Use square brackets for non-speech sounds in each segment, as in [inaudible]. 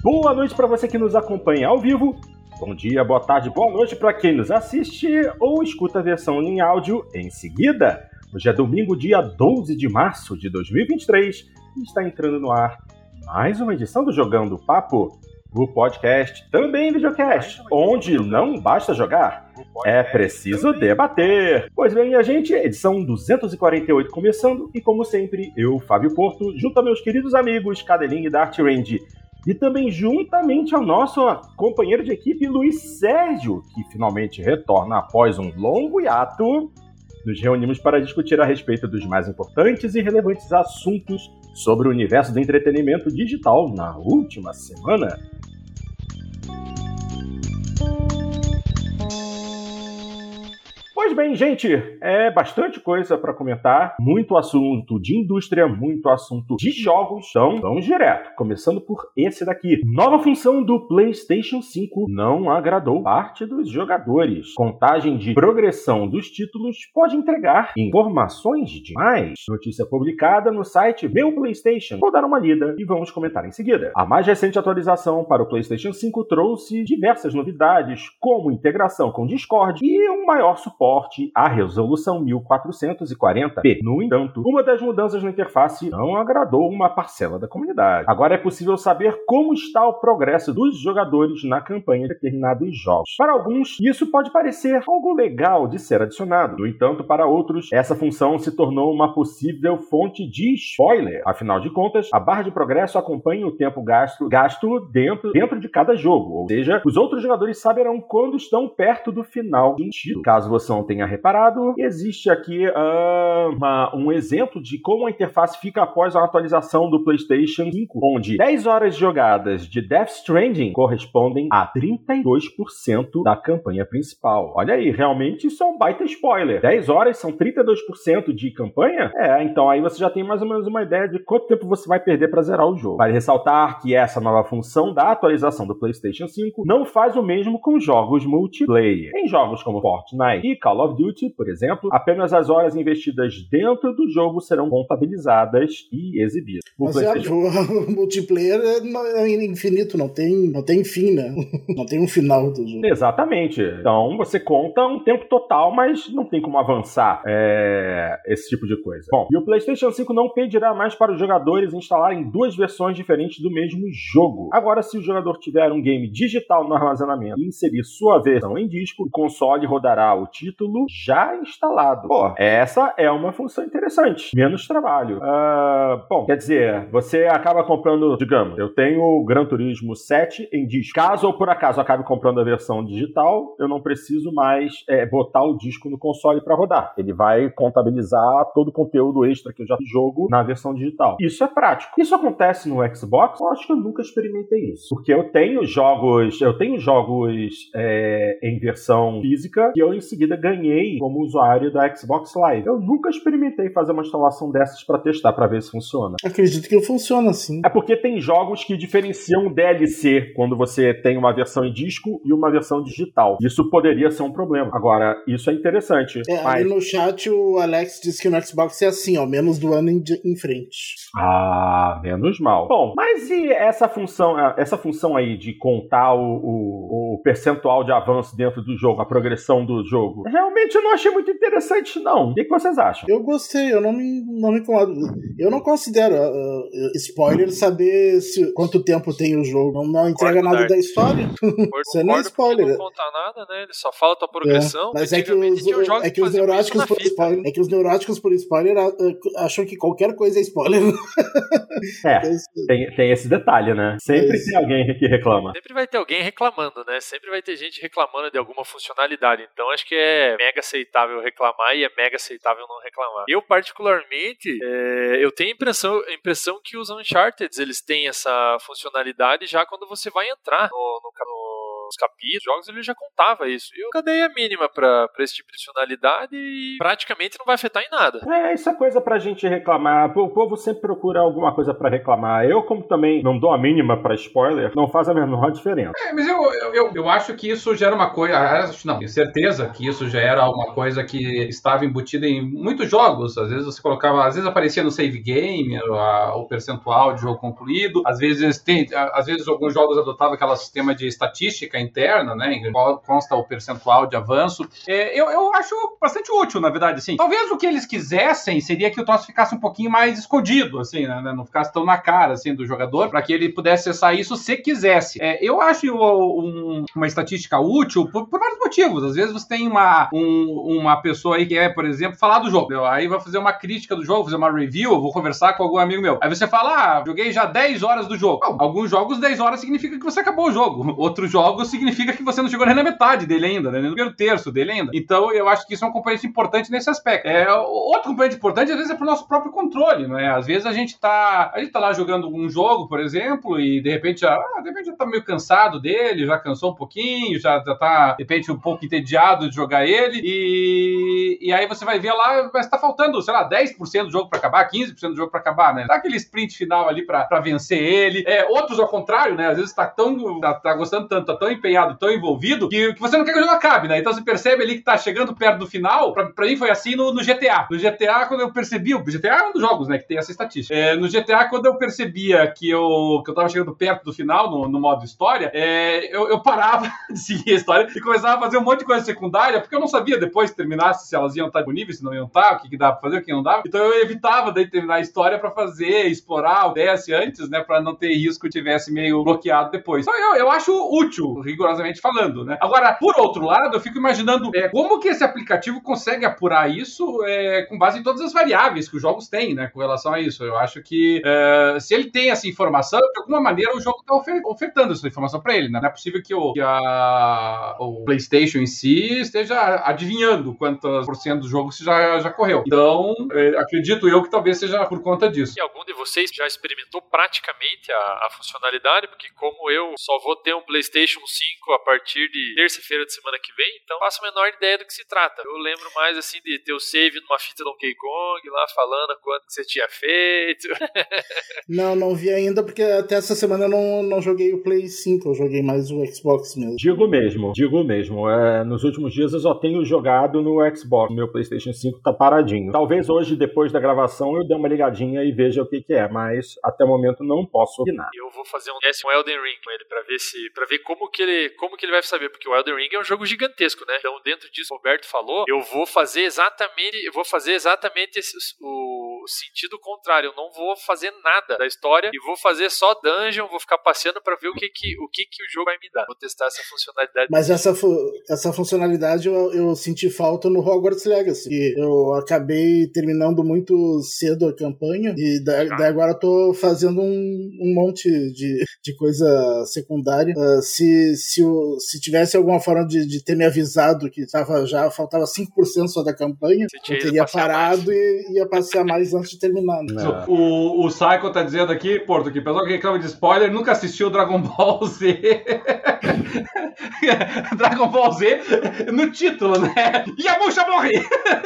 Boa noite para você que nos acompanha ao vivo. Bom dia, boa tarde, boa noite para quem nos assiste ou escuta a versão em áudio em seguida. Hoje é domingo, dia 12 de março de 2023 e está entrando no ar mais uma edição do Jogando Papo, o podcast, também videocast, onde não basta jogar, é preciso debater. Pois bem, a gente, edição 248 começando, e como sempre, eu, Fábio Porto, junto a meus queridos amigos Cadelinho e Dart Range, e também juntamente ao nosso companheiro de equipe, Luiz Sérgio, que finalmente retorna após um longo hiato, nos reunimos para discutir a respeito dos mais importantes e relevantes assuntos sobre o universo do entretenimento digital na última semana. Pois bem, gente, é bastante coisa para comentar, muito assunto de indústria, muito assunto de jogos. Então, vamos direto, começando por esse daqui. Nova função do PlayStation 5 não agradou parte dos jogadores. Contagem de progressão dos títulos pode entregar informações demais. Notícia publicada no site Meu PlayStation. Vou dar uma lida e vamos comentar em seguida. A mais recente atualização para o PlayStation 5 trouxe diversas novidades, como integração com Discord e um maior suporte suporte à resolução 1440p. No entanto, uma das mudanças na interface não agradou uma parcela da comunidade. Agora é possível saber como está o progresso dos jogadores na campanha de determinados jogos. Para alguns, isso pode parecer algo legal de ser adicionado. No entanto, para outros, essa função se tornou uma possível fonte de spoiler. Afinal de contas, a barra de progresso acompanha o tempo gasto, gasto dentro, dentro de cada jogo, ou seja, os outros jogadores saberão quando estão perto do final do título. Caso você não tenha reparado, existe aqui uh, uma, um exemplo de como a interface fica após a atualização do PlayStation 5, onde 10 horas jogadas de Death Stranding correspondem a 32% da campanha principal. Olha aí, realmente isso é um baita spoiler. 10 horas são 32% de campanha? É, então aí você já tem mais ou menos uma ideia de quanto tempo você vai perder para zerar o jogo. Vale ressaltar que essa nova função da atualização do PlayStation 5 não faz o mesmo com jogos multiplayer. Em jogos como Fortnite e Call of Duty, por exemplo, apenas as horas investidas dentro do jogo serão contabilizadas e exibidas. O Mas é, [laughs] o multiplayer é, é infinito, não tem, não tem fim, né? [laughs] Não tem um final do jogo. Exatamente. Então você conta um tempo total, mas não tem como avançar é, esse tipo de coisa. Bom, e o PlayStation 5 não pedirá mais para os jogadores instalarem duas versões diferentes do mesmo jogo. Agora, se o jogador tiver um game digital no armazenamento e inserir sua versão em disco, o console rodará o título título já instalado. Pô, essa é uma função interessante. Menos trabalho. Uh, bom, quer dizer, você acaba comprando, digamos, eu tenho o Gran Turismo 7 em disco. Caso ou por acaso acabe comprando a versão digital, eu não preciso mais é, botar o disco no console para rodar. Ele vai contabilizar todo o conteúdo extra que eu já jogo na versão digital. Isso é prático. Isso acontece no Xbox? Eu acho que eu nunca experimentei isso. Porque eu tenho jogos, eu tenho jogos é, em versão física e eu em seguida ganhei como usuário da Xbox Live. Eu nunca experimentei fazer uma instalação dessas para testar, para ver se funciona. Acredito que funciona sim. É porque tem jogos que diferenciam DLC quando você tem uma versão em disco e uma versão digital. Isso poderia ser um problema. Agora, isso é interessante. É, mas... Ali no chat o Alex disse que no Xbox é assim, ó, menos do ano em, em frente. Ah, menos mal. Bom, mas e essa função, essa função aí de contar o, o, o percentual de avanço dentro do jogo, a progressão do jogo? Realmente eu não achei muito interessante, não. O que, que vocês acham? Eu gostei, eu não me, não me incomodo. Eu não considero uh, spoiler saber se, quanto tempo tem o jogo. Não, não entrega nada da história. Você [laughs] não é spoiler. Não conta nada, né? Ele só fala a tua progressão. É, mas é que, os, é que os neuróticos por fita. spoiler. É que os neuróticos por spoiler acham que qualquer coisa é spoiler. [laughs] É, tem, tem esse detalhe, né? Sempre é tem alguém que reclama. Sempre vai ter alguém reclamando, né? Sempre vai ter gente reclamando de alguma funcionalidade. Então acho que é é mega aceitável reclamar e é mega aceitável não reclamar. Eu, particularmente, é, eu tenho a impressão, a impressão que os Uncharted eles têm essa funcionalidade já quando você vai entrar no, no, no nos capítulos, jogos, ele já contava isso. E eu cadê a mínima pra, pra esse tipo de funcionalidade e praticamente não vai afetar em nada. É, isso é coisa pra gente reclamar. O povo sempre procura alguma coisa para reclamar. Eu, como também não dou a mínima para spoiler, não faz a menor diferença. É, mas eu, eu, eu acho que isso gera uma coisa. Não, tenho certeza que isso já era uma coisa que estava embutida em muitos jogos. Às vezes você colocava, às vezes aparecia no save game a, o percentual de jogo concluído. Às vezes tem, às vezes alguns jogos adotavam aquele sistema de estatística interna, né? Que consta o percentual de avanço. É, eu, eu acho bastante útil, na verdade, assim. Talvez o que eles quisessem seria que o troço ficasse um pouquinho mais escondido, assim, né? Não ficasse tão na cara, assim, do jogador, para que ele pudesse acessar isso se quisesse. É, eu acho um, uma estatística útil por, por, vários motivos. Às vezes você tem uma, um, uma pessoa aí que é, por exemplo, falar do jogo. Aí vai fazer uma crítica do jogo, fazer uma review, vou conversar com algum amigo meu. Aí você fala, ah, joguei já 10 horas do jogo. Alguns jogos, 10 horas significa que você acabou o jogo. [laughs] Outros jogos significa que você não chegou nem na metade dele ainda, né? nem no primeiro terço dele ainda. Então eu acho que isso é um componente importante nesse aspecto. É, outro componente importante, às vezes, é pro nosso próprio controle, não é? Às vezes a gente tá. A gente tá lá jogando um jogo, por exemplo, e de repente já, ah, de repente já tá meio cansado dele, já cansou um pouquinho, já, já tá, de repente, um pouco entediado de jogar ele, e, e aí você vai ver lá, mas tá faltando, sei lá, 10% do jogo para acabar, 15% do jogo para acabar, né? Dá aquele sprint final ali para vencer ele. É, outros, ao contrário, né? Às vezes tá tão. tá, tá gostando tanto, tá tão empenhado, tão envolvido, que, que você não quer que o jogo acabe, né? Então você percebe ali que tá chegando perto do final. Pra, pra mim foi assim no, no GTA. No GTA, quando eu percebi, o GTA é um dos jogos, né, que tem essa estatística. É, no GTA, quando eu percebia que eu, que eu tava chegando perto do final, no, no modo história, é, eu, eu parava [laughs] de seguir a história e começava a fazer um monte de coisa secundária, porque eu não sabia depois que terminasse se elas iam estar disponíveis, se não iam estar, o que, que dava pra fazer, o que não dava. Então eu evitava daí terminar a história para fazer, explorar o DS antes, né, para não ter risco que tivesse meio bloqueado depois. Então eu, eu acho útil, rigorosamente falando, né. Agora, por outro lado, eu fico imaginando é, como que esse aplicativo consegue apurar isso é, com base em todas as variáveis que os jogos têm, né, com relação a isso. Eu acho que é, se ele tem essa informação, de alguma maneira o jogo está ofertando essa informação para ele, né? Não é possível que, o, que a, o PlayStation em si esteja adivinhando quantos por cento do jogo já, já correu. Então, é, acredito eu que talvez seja por conta disso. E algum de vocês já experimentou praticamente a, a funcionalidade? Porque como eu só vou ter um PlayStation 5 a partir de terça-feira de semana que vem, então faço a menor ideia do que se trata. Eu lembro mais assim de ter o save numa fita Donkey Kong lá falando quanto que você tinha feito. [laughs] não, não vi ainda porque até essa semana eu não, não joguei o Play 5, eu joguei mais o Xbox mesmo. Digo mesmo, digo mesmo. É, nos últimos dias eu só tenho jogado no Xbox. Meu PlayStation 5 tá paradinho. Talvez hoje, depois da gravação, eu dê uma ligadinha e veja o que, que é, mas até o momento não posso opinar. Eu vou fazer um com Elden Ring com ele para ver se para ver como que ele como que ele vai saber, porque o Elden Ring é um jogo gigantesco, né? Então, dentro disso, o Roberto falou, eu vou fazer exatamente, eu vou fazer exatamente esse, o sentido contrário. Eu não vou fazer nada da história e vou fazer só dungeon, vou ficar passeando para ver o que que o que que o jogo vai me dar. Vou testar essa funcionalidade. Mas essa essa funcionalidade eu, eu senti falta no Hogwarts Legacy. E eu acabei terminando muito cedo a campanha e daí, daí agora eu tô fazendo um, um monte de, de coisa secundária. Uh, se, se, se tivesse alguma forma de, de ter me avisado que tava já faltava 5% só da campanha, eu teria parado mais. e ia passear mais antes de terminar. Né? O, o Psycho tá dizendo aqui, Porto, que pessoal que reclama de spoiler nunca assistiu Dragon Ball Z. [laughs] Dragon Ball Z no título, né? Yamusha morre!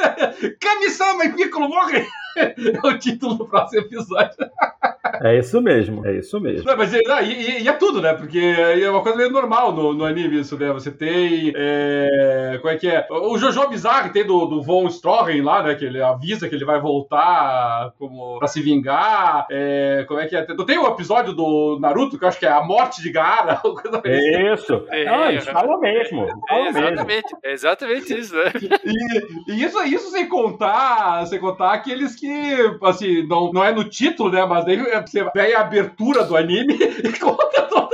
[laughs] Kami-sama e Piccolo morre! [laughs] É o título do próximo episódio. É isso mesmo, é isso mesmo. Não, mas é, e, e, é tudo, né? Porque é uma coisa meio normal no, no anime isso, né? Você tem. É, como é que é? O Jojo Bizarre tem do, do Von Stroheim lá, né? Que ele avisa que ele vai voltar como pra se vingar. É, como é que é? Tem o um episódio do Naruto, que eu acho que é a morte de Gaara. [laughs] Assim. Isso. É, Não, eles falam mesmo. Falam é, exatamente. Mesmo. É exatamente isso, né? E, e, isso, isso sem contar, sem contar aqueles que, assim, não, não é no título, né? Mas daí você vê a abertura do anime [laughs] e conta toda,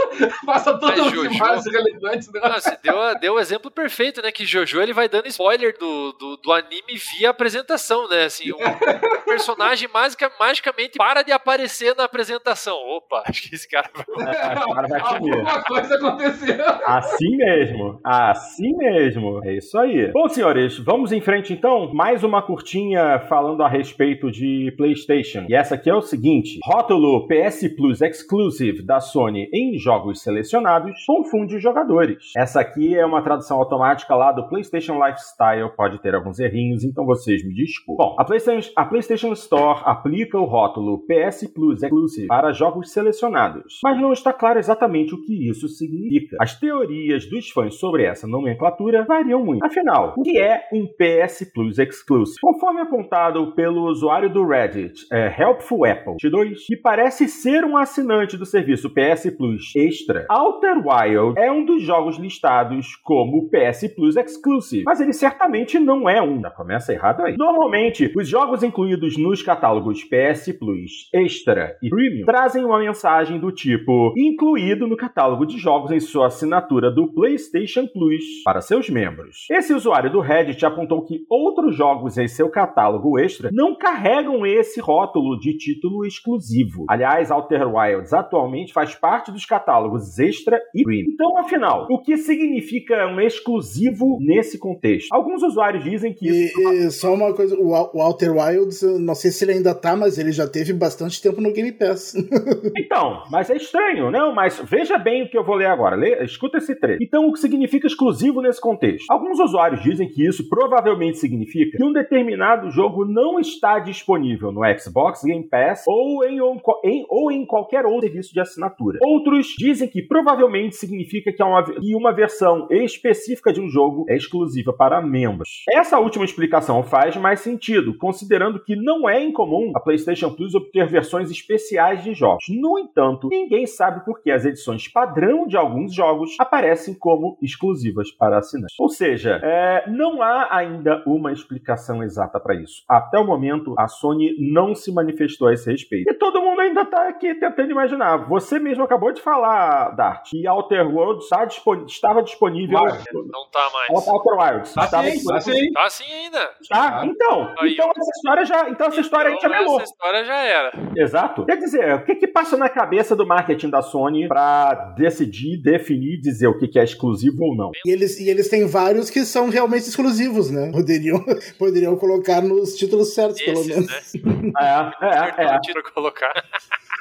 passa todas as imagens relevantes. Né? Não, você deu, deu o exemplo perfeito, né? Que Jojo ele vai dando spoiler do, do, do anime via apresentação, né? Assim, um [laughs] personagem mágica, magicamente para de aparecer na apresentação. Opa, [laughs] acho que esse cara vai, é, cara vai Alguma coisa aconteceu. Assim mesmo, assim mesmo. É isso aí. Bom, senhores, vamos em frente então. Mais uma curtinha falando a respeito respeito de PlayStation. E essa aqui é o seguinte: rótulo PS Plus Exclusive da Sony em jogos selecionados confunde jogadores. Essa aqui é uma tradução automática lá do PlayStation Lifestyle, pode ter alguns errinhos, então vocês me desculpem. Bom, a PlayStation, a PlayStation Store aplica o rótulo PS Plus Exclusive para jogos selecionados, mas não está claro exatamente o que isso significa. As teorias dos fãs sobre essa nomenclatura variam muito. Afinal, o que é um PS Plus Exclusive? Conforme apontado pelo usuário do Reddit, é, Helpful Apple 2, que parece ser um assinante do serviço PS Plus Extra, Outer Wild é um dos jogos listados como PS Plus Exclusive, mas ele certamente não é um. Já começa errado aí. Normalmente, os jogos incluídos nos catálogos PS Plus Extra e Premium trazem uma mensagem do tipo incluído no catálogo de jogos em sua assinatura do PlayStation Plus para seus membros. Esse usuário do Reddit apontou que outros jogos em seu catálogo extra não carregam esse rótulo de título exclusivo. Aliás, Outer Wilds atualmente faz parte dos catálogos extra e premium. Então, afinal, o que significa um exclusivo nesse contexto? Alguns usuários dizem que isso... E, e só uma coisa, o, o Outer Wilds, não sei se ele ainda tá, mas ele já teve bastante tempo no Game Pass. [laughs] então, mas é estranho, não? Mas veja bem o que eu vou ler agora. Lê, escuta esse trecho. Então, o que significa exclusivo nesse contexto? Alguns usuários dizem que isso provavelmente significa que um determinado jogo não está disponível no Xbox Game Pass ou em, em, ou em qualquer outro serviço de assinatura. Outros dizem que provavelmente significa que, é uma, que uma versão específica de um jogo é exclusiva para membros. Essa última explicação faz mais sentido, considerando que não é incomum a PlayStation Plus obter versões especiais de jogos. No entanto, ninguém sabe por que as edições padrão de alguns jogos aparecem como exclusivas para assinantes. Ou seja, é, não há ainda uma explicação exata para isso. Até o momento, a Sony não se manifestou a esse respeito. E todo mundo ainda está aqui tentando imaginar. Você mesmo acabou de falar, Dart, que Outer Worlds está dispon estava disponível. Mas, não está mais. Outer Worlds. Tá sim, tá sim. Tá sim ainda. Tá? Então, Aí, então essa história já, então essa história então, aí já acabou. Essa história já era. Exato. Quer dizer, o que que passa na cabeça do marketing da Sony para decidir, definir, dizer o que que é exclusivo ou não? E eles, e eles têm vários que são realmente exclusivos, né? Poderiam, [laughs] poderiam colocar nos títulos certos, pelo menos. Né? É, é, é. colocar.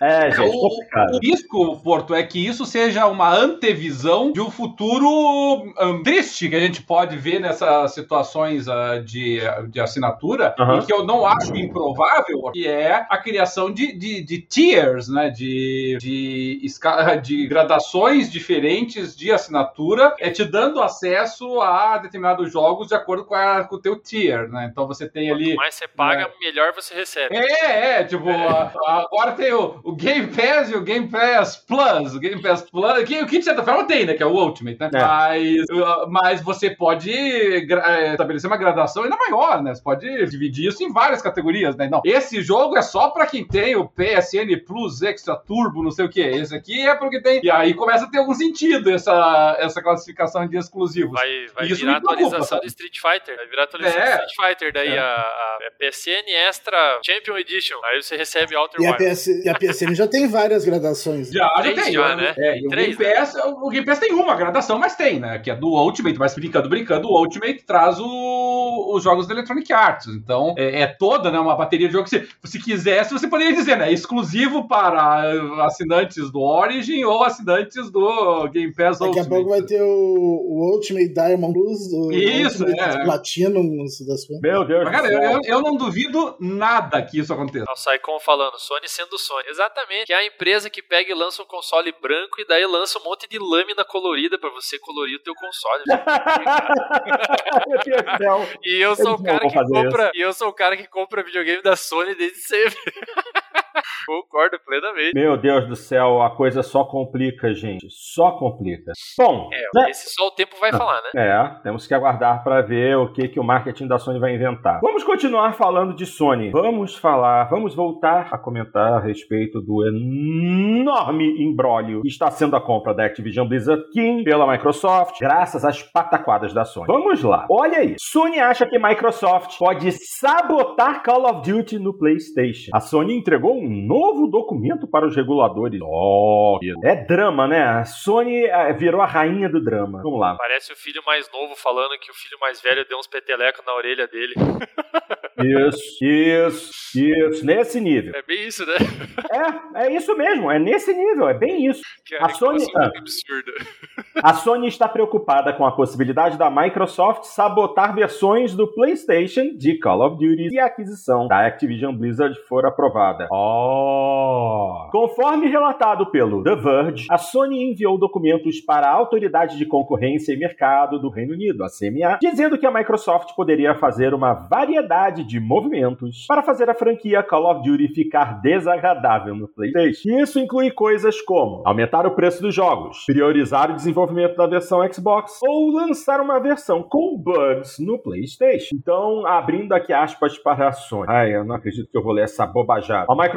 É, gente, o, o, risco, Porto, é que isso seja uma antevisão de um futuro um, triste que a gente pode ver nessas situações uh, de, de assinatura, uhum. e que eu não acho improvável, que é a criação de, de, de tiers, né? De, de, [laughs] de gradações diferentes de assinatura, é te dando acesso a determinados jogos de acordo com, a, com o teu tier, né? Então você tem ali. Quanto mais você paga, né? melhor você recebe. É, é, tipo, é. A, a, agora tem o, o Game Pass e o Game Pass Plus. O Game Pass Plus, que, que de certa forma tem, né? Que é o Ultimate, né? É. Mas, uh, mas você pode é, estabelecer uma gradação ainda maior, né? Você pode dividir isso em várias categorias, né? Não, esse jogo é só pra quem tem o PSN Plus Extra Turbo, não sei o que. Esse aqui é porque tem. E aí começa a ter algum sentido essa, essa classificação de exclusivos. Vai, vai isso virar atualização de Street Fighter. Vai virar atualização é. de Street Fighter. Daí é. a, a, a PSN Extra Champion Edition. Aí você recebe Outer e A PS, e a PSN já tem várias gradações. Já, já tem. Já, né? É, o, Três, Game Pass, né? o Game Pass tem uma gradação, mas tem, né? Que é do Ultimate, mas brincando, brincando, o Ultimate traz o, os jogos da Electronic Arts. Então, é, é toda né, uma bateria de jogos que, se, se quisesse, você poderia dizer, né? Exclusivo para assinantes do Origin ou assinantes do Game Pass Daqui Ultimate. a pouco vai ter o, o Ultimate Diamond Plus, o Isso, Ultimate é. Platinum, das Meu Deus Mas, cara, eu, eu, não duvido nada que isso aconteça. O Saicon falando, Sony sendo Sony. Exatamente. Que é a empresa que pega e lança um console branco e daí lança um monte de lâmina colorida para você colorir o teu console. [laughs] e eu sou o cara que compra, isso. e eu sou o cara que compra videogame da Sony desde sempre. [laughs] Concordo plenamente. Meu Deus do céu, a coisa só complica, gente. Só complica. Bom, é, né? esse só o tempo vai falar, né? É, temos que aguardar para ver o que, que o marketing da Sony vai inventar. Vamos continuar falando de Sony. Vamos falar, vamos voltar a comentar a respeito do enorme embrólio que está sendo a compra da Activision Blizzard King pela Microsoft, graças às pataquadas da Sony. Vamos lá. Olha aí. Sony acha que Microsoft pode sabotar Call of Duty no PlayStation. A Sony entregou um novo documento para os reguladores. Oh, é drama, né? A Sony eh, virou a rainha do drama. Vamos lá. Parece o filho mais novo falando que o filho mais velho deu uns petelecos na orelha dele. [laughs] Isso, isso, isso, nesse nível. É bem isso, né? É, é isso mesmo, é nesse nível, é bem isso. Que é A Sony- reclamação absurda. A Sony está preocupada com a possibilidade da Microsoft sabotar versões do PlayStation de Call of Duty se a aquisição da Activision Blizzard for aprovada. Oh! Conforme relatado pelo The Verge, a Sony enviou documentos para a Autoridade de Concorrência e Mercado do Reino Unido, a CMA, dizendo que a Microsoft poderia fazer uma variedade de movimentos para fazer a franquia Call of Duty ficar desagradável no PlayStation. Isso inclui coisas como aumentar o preço dos jogos, priorizar o desenvolvimento da versão Xbox ou lançar uma versão com bugs no PlayStation. Então, abrindo aqui aspas para a Sony. Ai, eu não acredito que eu vou ler essa bobajada. A Microsoft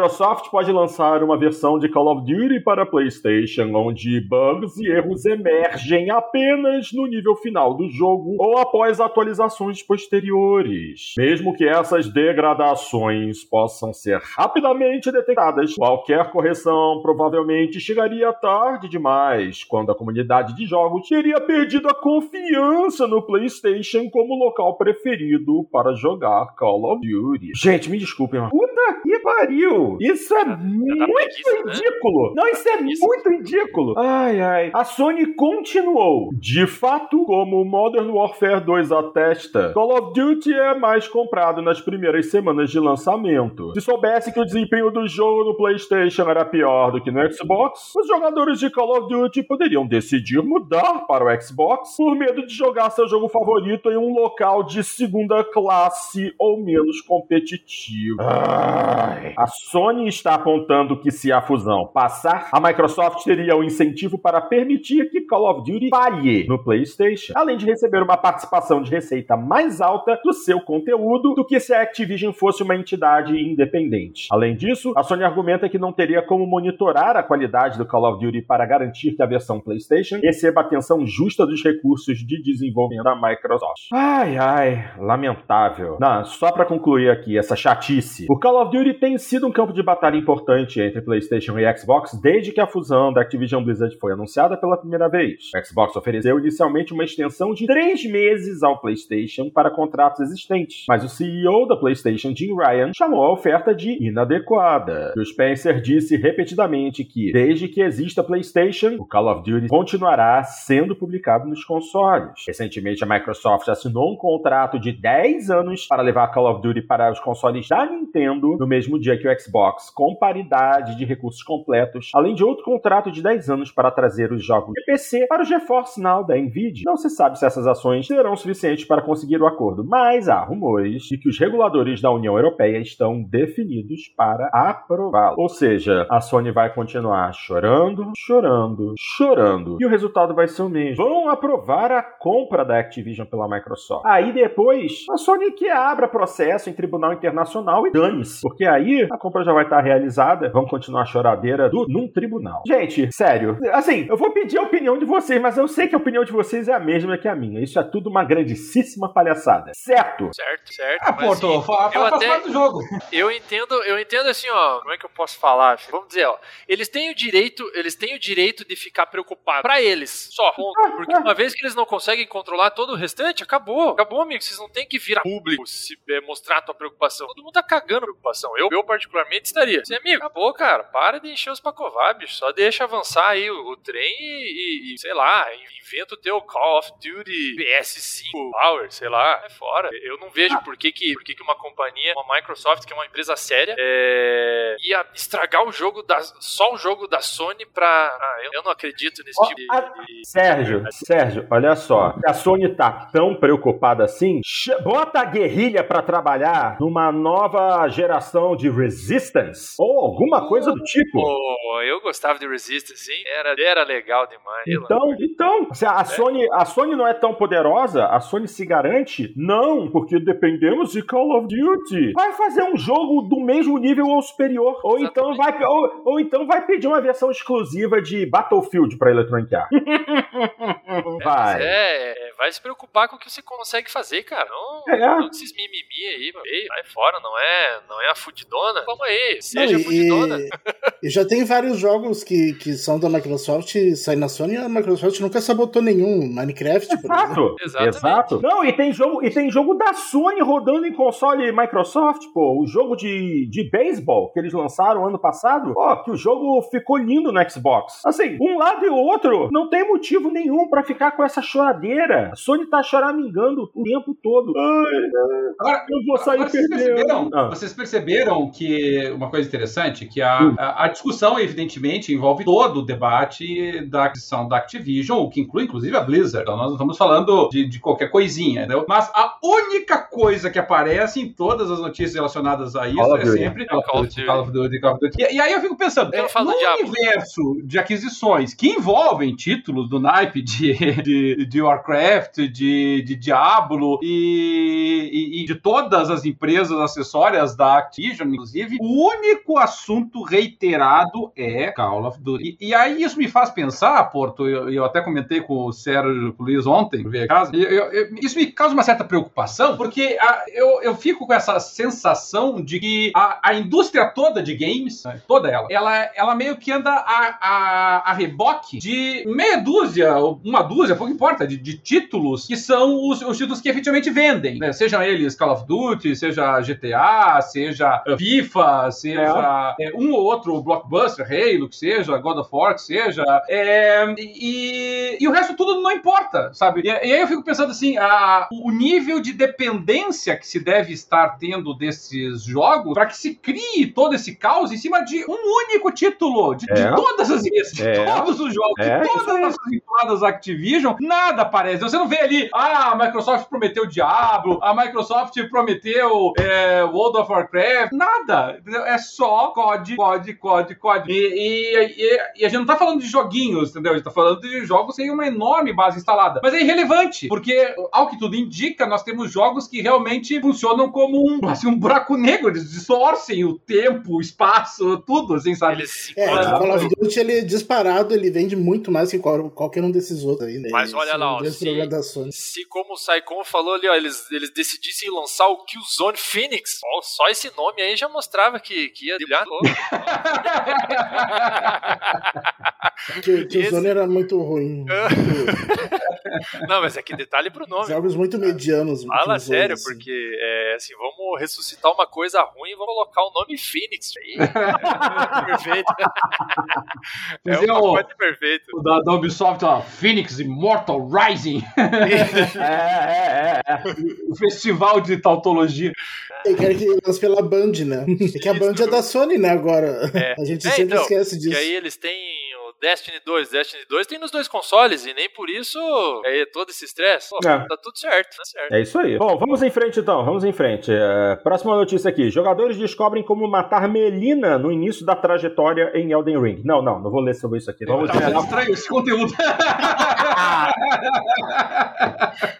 pode lançar uma versão de Call of Duty para PlayStation onde bugs e erros emergem apenas no nível final do jogo ou após atualizações posteriores. Mesmo que essas degradações possam ser rapidamente detectadas, qualquer correção provavelmente chegaria tarde demais, quando a comunidade de jogos teria perdido a confiança no PlayStation como local preferido para jogar Call of Duty. Gente, me desculpem, mas puta que pariu! Isso é muito preguiça, né? ridículo! Não, isso é Isso. muito ridículo! Ai, ai. A Sony continuou. De fato, como Modern Warfare 2 atesta, Call of Duty é mais comprado nas primeiras semanas de lançamento. Se soubesse que o desempenho do jogo no PlayStation era pior do que no Xbox, os jogadores de Call of Duty poderiam decidir mudar para o Xbox por medo de jogar seu jogo favorito em um local de segunda classe ou menos competitivo. Ai. A Sony está apontando que se a fusão passar, a Microsoft teria o incentivo para permitir que Call of Duty falhe no PlayStation, além de receber uma participação de receita mais alta do seu conteúdo do que se a Activision fosse uma entidade independente. Além disso, a Sony argumenta que não teria como monitorar a qualidade do Call of Duty para garantir que a versão PlayStation receba atenção justa dos recursos de desenvolvimento da Microsoft. Ai, ai, lamentável. Não, só para concluir aqui essa chatice. O Call of Duty tem sido um campo de batalha importante entre PlayStation e Xbox desde que a fusão da Activision Blizzard foi anunciada pela primeira vez. O Xbox ofereceu inicialmente uma extensão de três meses ao PlayStation para contratos existentes, mas o CEO da PlayStation, Jim Ryan, chamou a oferta de inadequada. O Spencer disse repetidamente que, desde que exista PlayStation, o Call of Duty continuará sendo publicado nos consoles. Recentemente, a Microsoft assinou um contrato de 10 anos para levar Call of Duty para os consoles da Nintendo no mesmo dia que o Xbox, com paridade de recursos completos, além de outro contrato de 10 anos para trazer os jogos de PC para o GeForce Now da Nvidia. Não se sabe se essas ações serão suficientes para conseguir o acordo, mas há rumores de que os reguladores da União Europeia estão definidos para aprová-lo. Ou seja, a Sony vai continuar chorando, chorando, chorando, e o resultado vai ser o mesmo. Vão aprovar a compra da Activision pela Microsoft. Aí depois, a Sony que abra processo em tribunal internacional e dane-se, porque aí a compra já vai estar realizada. Vão continuar a choradeira do, num tribunal. Gente, sério, assim, eu vou pedir a opinião de vocês, mas eu sei que a opinião de vocês é a mesma que a minha. Isso é tudo uma grandíssima palhaçada. Certo? Certo, certo. Ah, mas, Porto, assim, fa- eu fa- faz até- do jogo. Eu entendo, eu entendo assim, ó, como é que eu posso falar? filho? Vamos dizer, ó, eles têm o direito, eles têm o direito de ficar preocupados pra eles, só, ponto. Porque uma vez que eles não conseguem controlar todo o restante, acabou. Acabou, amigo, vocês não têm que vir a público se é, mostrar a tua preocupação. Todo mundo tá cagando a preocupação. Eu, eu particularmente estaria. Assim, amigo, acabou, cara, para de encher os pacovar, bicho, só deixa avançar aí o, o trem e, e, sei lá, inventa o teu Call of Duty PS5 Power, sei lá, é fora. Eu não vejo por que que, por que que uma companhia, uma Microsoft, que é uma empresa séria, é, ia estragar o jogo da, só o jogo da Sony pra... Ah, eu, eu não acredito nesse Ó, tipo de... a- de- Sérgio, Sérgio, olha só. A Sony tá tão preocupada assim, bota a guerrilha pra trabalhar numa nova geração de Resistance ou alguma coisa do tipo. Pô, eu gostava de Resistance, hein? Era, era legal demais. Então, então, se a Sony, a Sony não é tão poderosa, a Sony se garante? Não, porque dependemos de Call of Duty. Vai fazer um jogo do mesmo nível ou superior, ou então vai ou, ou então vai pedir uma versão exclusiva de Battlefield pra Electronic Arts. [laughs] Vai. É, é, vai se preocupar com o que você consegue fazer, cara. Não, É. não esses mimimi aí. Ei, vai fora, não é, não é a fudidona. Vamos aí, Não, seja e, fudidona. e já tem vários jogos que, que são da Microsoft e saem na Sony e a Microsoft nunca sabotou nenhum. Minecraft, por exemplo. Exato. Exato. Não, e tem jogo, e tem jogo da Sony rodando em console Microsoft, pô. O jogo de, de beisebol que eles lançaram ano passado, ó, que o jogo ficou lindo no Xbox. Assim, um lado e o outro não tem motivo nenhum pra ficar com essa choradeira. A Sony tá choramingando o tempo todo. Ai, Agora, eu vou sair Agora, vocês perdendo. perceberam, Ah. vocês perceberam que uma coisa interessante, que a, Hum. a, a discussão, evidentemente, envolve todo o debate da aquisição da Activision, o que inclui, inclusive, a Blizzard. Então, nós não estamos falando de, de qualquer coisinha, entendeu? Mas a única coisa que aparece em todas as notícias relacionadas a isso Call of é sempre Call of Duty. Call of Duty, Call of Duty. E, e aí eu fico pensando, Eu é, no universo de aquisições que envolvem títulos do naipe de, [laughs] de, de Warcraft, de, de Diablo e, e- e de todas as empresas acessórias da Activision, inclusive, o único assunto reiterado é Call of Duty. E, e aí isso me faz pensar, Porto, eu, eu até comentei com o Sérgio com o Luiz ontem, ver a casa, eu- eu- isso me causa uma certa preocupação, porque a- eu, eu fico com essa sensação de que a, a indústria toda de games, né, toda ela, ela, ela meio que anda a, a, a reboque de meia dúzia, uma dúzia, pouco importa, de, de títulos que são os, os títulos que efetivamente vendem, né? Sejam eles Call of Duty, seja GTA, seja FIFA, seja é, um ou outro blockbuster, Halo, que seja, God of War, que seja, é, e, e o resto tudo não importa, sabe? E, e aí eu fico pensando assim, a, o nível de dependência que se deve estar tendo desses jogos para que se crie todo esse caos em cima de um único título, de, de É. todas as vezes, de É. todos os jogos, É, de isso todas as vinculadas à Activision, nada aparece. Você não vê ali, ah, a Microsoft prometeu Diablo, a Microsoft prometeu é, World of Warcraft, nada. Entendeu? É só COD, COD, COD, COD. E, e- e- e a gente não tá falando de joguinhos, entendeu? A gente tá falando de jogos sem uma enorme base instalada. Mas é irrelevante, porque, ao que tudo indica, nós temos jogos que realmente funcionam como um, [laughs] assim, um buraco negro. Eles distorcem o tempo, o espaço, tudo, assim, sabe? Eles se É, o Call of. Duty, ele é disparado, ele vende muito mais que qual- qualquer um desses outros aí, né? Mas olha lá, ó, se-. Se, como o Saikon falou ali, ó, eles, eles decidissem lançar o Killzone Phoenix, ó, só esse nome aí já mostrava que, que ia brilhar. [laughs] Que, que o Zone era muito ruim. muito- [laughs] Não, mas é que detalhe pro nome. jogos muito medianos. Fala sério, assim. porque é assim, vamos ressuscitar uma coisa ruim e vamos colocar o nome Phoenix. Aí, [laughs] é perfeito. É o- pacote perfeito. O da, da Ubisoft, ó, Phoenix Immortal Rising, É, é, é, é. o festival de tautologia. Eu quero que lance pela Band, né? É que a Band é da Sony, né, agora. É. [laughs] A gente É, sempre então, esquece Que disso. aí eles têm Destiny 2. Destiny 2 tem nos dois consoles e nem por isso é todo esse estresse. Pô, É. Tá tudo certo, tá certo. É isso aí. Bom, vamos em frente então, vamos em frente. É, próxima notícia aqui. Jogadores descobrem como matar Melina no início da trajetória em Elden Ring. Não, não, não vou ler sobre isso aqui. Vamos, Tá ver, muito estranho esse conteúdo. [laughs]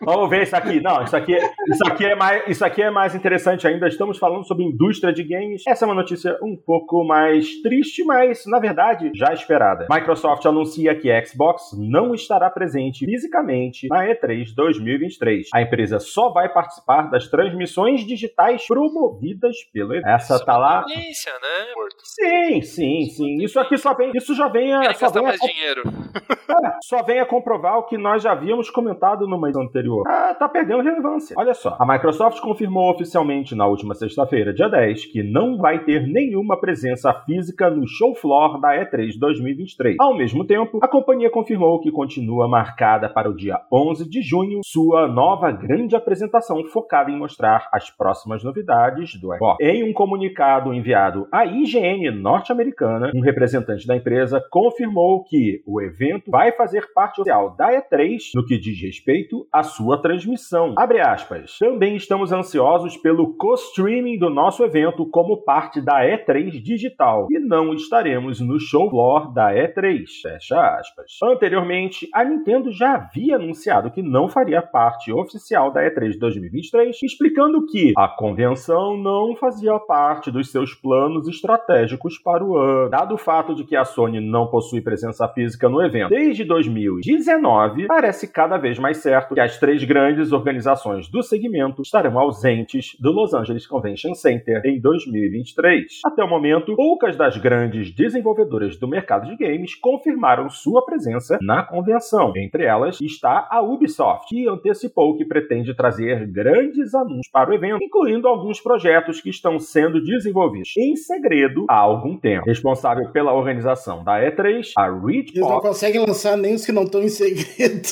vamos ver isso aqui. Não, isso aqui, isso, aqui é mais, isso aqui é mais interessante ainda. Estamos falando sobre indústria de games. Essa é uma notícia um pouco mais triste, mas na verdade já esperada. Microsoft anuncia que a Xbox não estará presente fisicamente na E3 2023. A empresa só vai participar das transmissões digitais promovidas pelo evento. Essa Isso é tá uma lá. né? Sim, sim, sim. Isso aqui só vem, isso já vem a, só vem a, dinheiro. [laughs] só vem a comprovar o que nós já havíamos comentado numa edição anterior. Ah, tá perdendo relevância. Olha só. A Microsoft confirmou oficialmente na última sexta-feira, dia 10, que não vai ter nenhuma presença física no show floor da E3 2023. Ao mesmo tempo, a companhia confirmou que continua marcada para o dia 11 de junho sua nova grande apresentação focada em mostrar as próximas novidades do Xbox. Em um comunicado enviado à IGN norte-americana, um representante da empresa confirmou que o evento vai fazer parte oficial da E3 no que diz respeito à sua transmissão. Abre aspas. Também estamos ansiosos pelo co-streaming do nosso evento como parte da E3 digital e não estaremos no show floor da E3. Fecha aspas. Anteriormente, a Nintendo já havia anunciado que não faria parte oficial da E3 2023, explicando que a convenção não fazia parte dos seus planos estratégicos para o ano. Dado o fato de que a Sony não possui presença física no evento desde 2019, 2019, parece cada vez mais certo que as três grandes organizações do segmento estarão ausentes do Los Angeles Convention Center em 2023. Até o momento, poucas das grandes desenvolvedoras do mercado de games confirmaram sua presença na convenção. Entre elas está a Ubisoft, que antecipou que pretende trazer grandes anúncios para o evento, incluindo alguns projetos que estão sendo desenvolvidos em segredo há algum tempo. Responsável pela organização da E3, a Reed Eles não conseguem lançar nem os que não estão em segredo.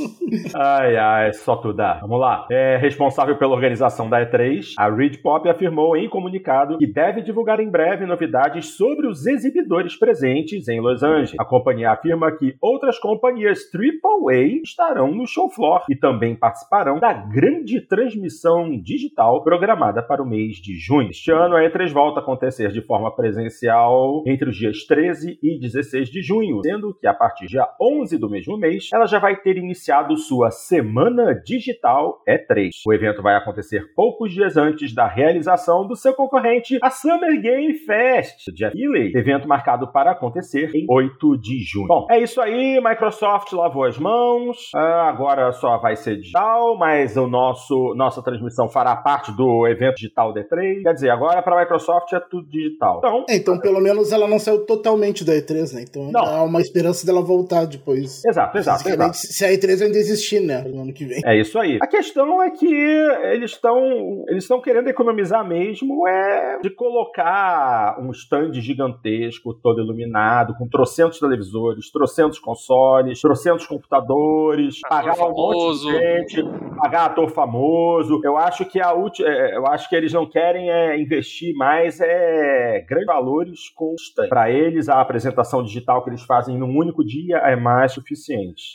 [laughs] ai, ai, só tudo dá. Vamos lá. É responsável pela organização da E3, a Reed Pop afirmou em comunicado que deve divulgar em breve novidades sobre os exibidores presentes em Los Angeles. A companhia afirma que outras companhias AAA estarão no show floor e também participarão da grande transmissão digital programada para o mês de junho. Este ano, a E3 volta a acontecer de forma presencial entre os dias 13 e 16 de junho, sendo que a partir dia 11 do mesmo mês, ela já vai ter iniciado sua Semana Digital E3. O evento vai acontecer poucos dias antes da realização do seu concorrente, a Summer Game Fest, Jeff Healy, evento marcado para acontecer em 8 de junho. Bom, é isso aí, Microsoft lavou as mãos, ah, agora só vai ser digital, mas o nosso nossa transmissão fará parte do evento digital D3. Quer dizer, agora para a Microsoft é tudo digital. Então, é, então pelo menos ela não saiu totalmente da E3, né? Então não. há uma esperança dela voltar depois. Exato, exato, exato. Se a E3 ainda existir, né? No ano que vem. É isso aí. A questão é que eles estão eles estão querendo economizar mesmo é de colocar um stand gigantesco, todo iluminado, com trocentos televisores, trocentos consoles, trocentos computadores, ator pagar famoso. um monte de gente, pagar ator famoso. Eu acho que a última, é, eu acho que eles não querem é, investir mais é grandes valores com stand. Para eles a apresentação digital que eles fazem num único dia é mais suficiente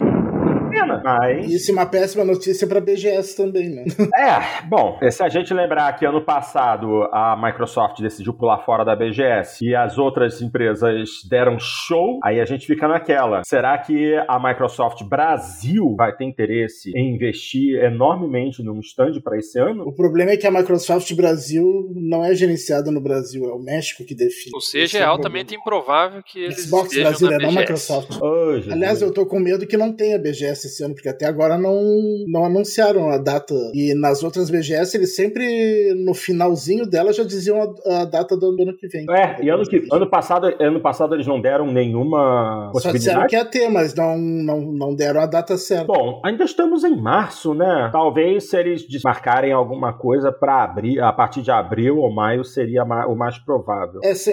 pena. Mas... Isso é uma péssima notícia para a BGS também, né? [laughs] É, bom, se a gente lembrar que ano passado a Microsoft decidiu pular fora da BGS e as outras empresas deram show, aí a gente fica naquela. Será que a Microsoft Brasil vai ter interesse em investir enormemente num stand para esse ano? O problema é que a Microsoft Brasil não é gerenciada no Brasil, é o México que define. Ou seja, é, é altamente improvável que eles Xbox Brasil é não Microsoft. Oh, Aliás, eu tô com medo que não tenha BGS esse ano, porque até agora não, não anunciaram a data. E nas outras BGS, eles sempre, no finalzinho dela, já diziam a, a data do ano que vem. É, e ano, que, ano, passado, ano passado eles não deram nenhuma Só disseram que ia ter, mas não, não, não deram a data certa. Bom, ainda estamos em março, né? Talvez se eles desmarcarem alguma coisa para abrir, a partir de abril ou maio, seria o mais provável. É, se,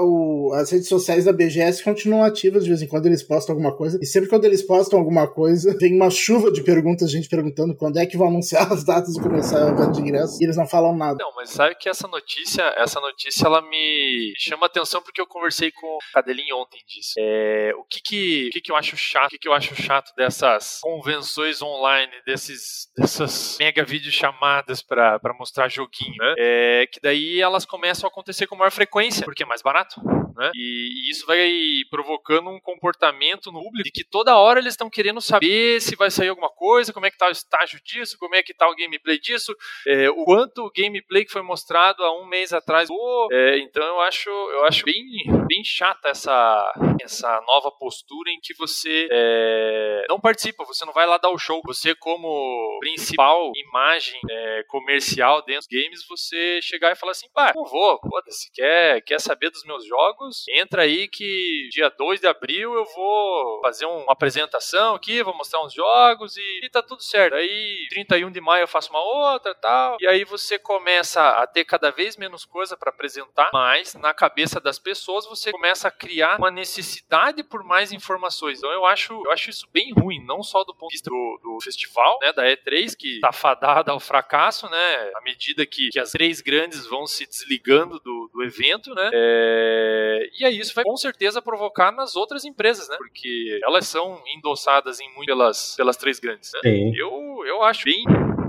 o, as redes sociais da BGS continuam ativas, de vez em quando eles postam alguma coisa, e sempre quando eles postam alguma coisa, tem uma chuva de perguntas, gente perguntando quando é que vão anunciar as datas de começar a venda de ingressos e eles não falam nada. Não, mas sabe que essa notícia, essa notícia ela me chama atenção porque eu conversei com o Cadelinho ontem disso. É, o que que, o que que eu acho chato, o que que eu acho chato dessas convenções online, desses dessas mega videochamadas para mostrar joguinho, né? É que daí elas começam a acontecer com maior frequência, porque é mais barato né? E, e, isso vai provocando um comportamento no público de que toda hora eles estão querendo saber se vai sair alguma coisa, como é que tá o estágio disso, como é que tá o gameplay disso, é, o quanto o gameplay que foi mostrado há um mês atrás. É, então eu acho, eu acho bem, bem chata essa, essa nova postura em que você é, não participa, você não vai lá dar o show. Você, como principal imagem é, comercial dentro dos games, você chegar e falar assim, pá, não vou, foda-se, quer, quer saber dos meus jogos? Jogos. Entra aí que dia 2 de abril eu vou fazer uma apresentação aqui, vou mostrar uns jogos e, e tá tudo certo. Aí 31 de maio eu faço uma outra tal. E aí você começa a ter cada vez menos coisa para apresentar, mas na cabeça das pessoas você começa a criar uma necessidade por mais informações. Então eu acho, eu acho isso bem ruim, não só do ponto de vista do, do festival, né, da E3, que tá fadada ao fracasso, né, à medida que, que as três grandes vão se desligando do, do evento, né, é, e aí isso vai com certeza provocar nas outras empresas, né? Porque elas são endossadas em muito pelas, pelas três grandes. Né? Eu, eu acho bem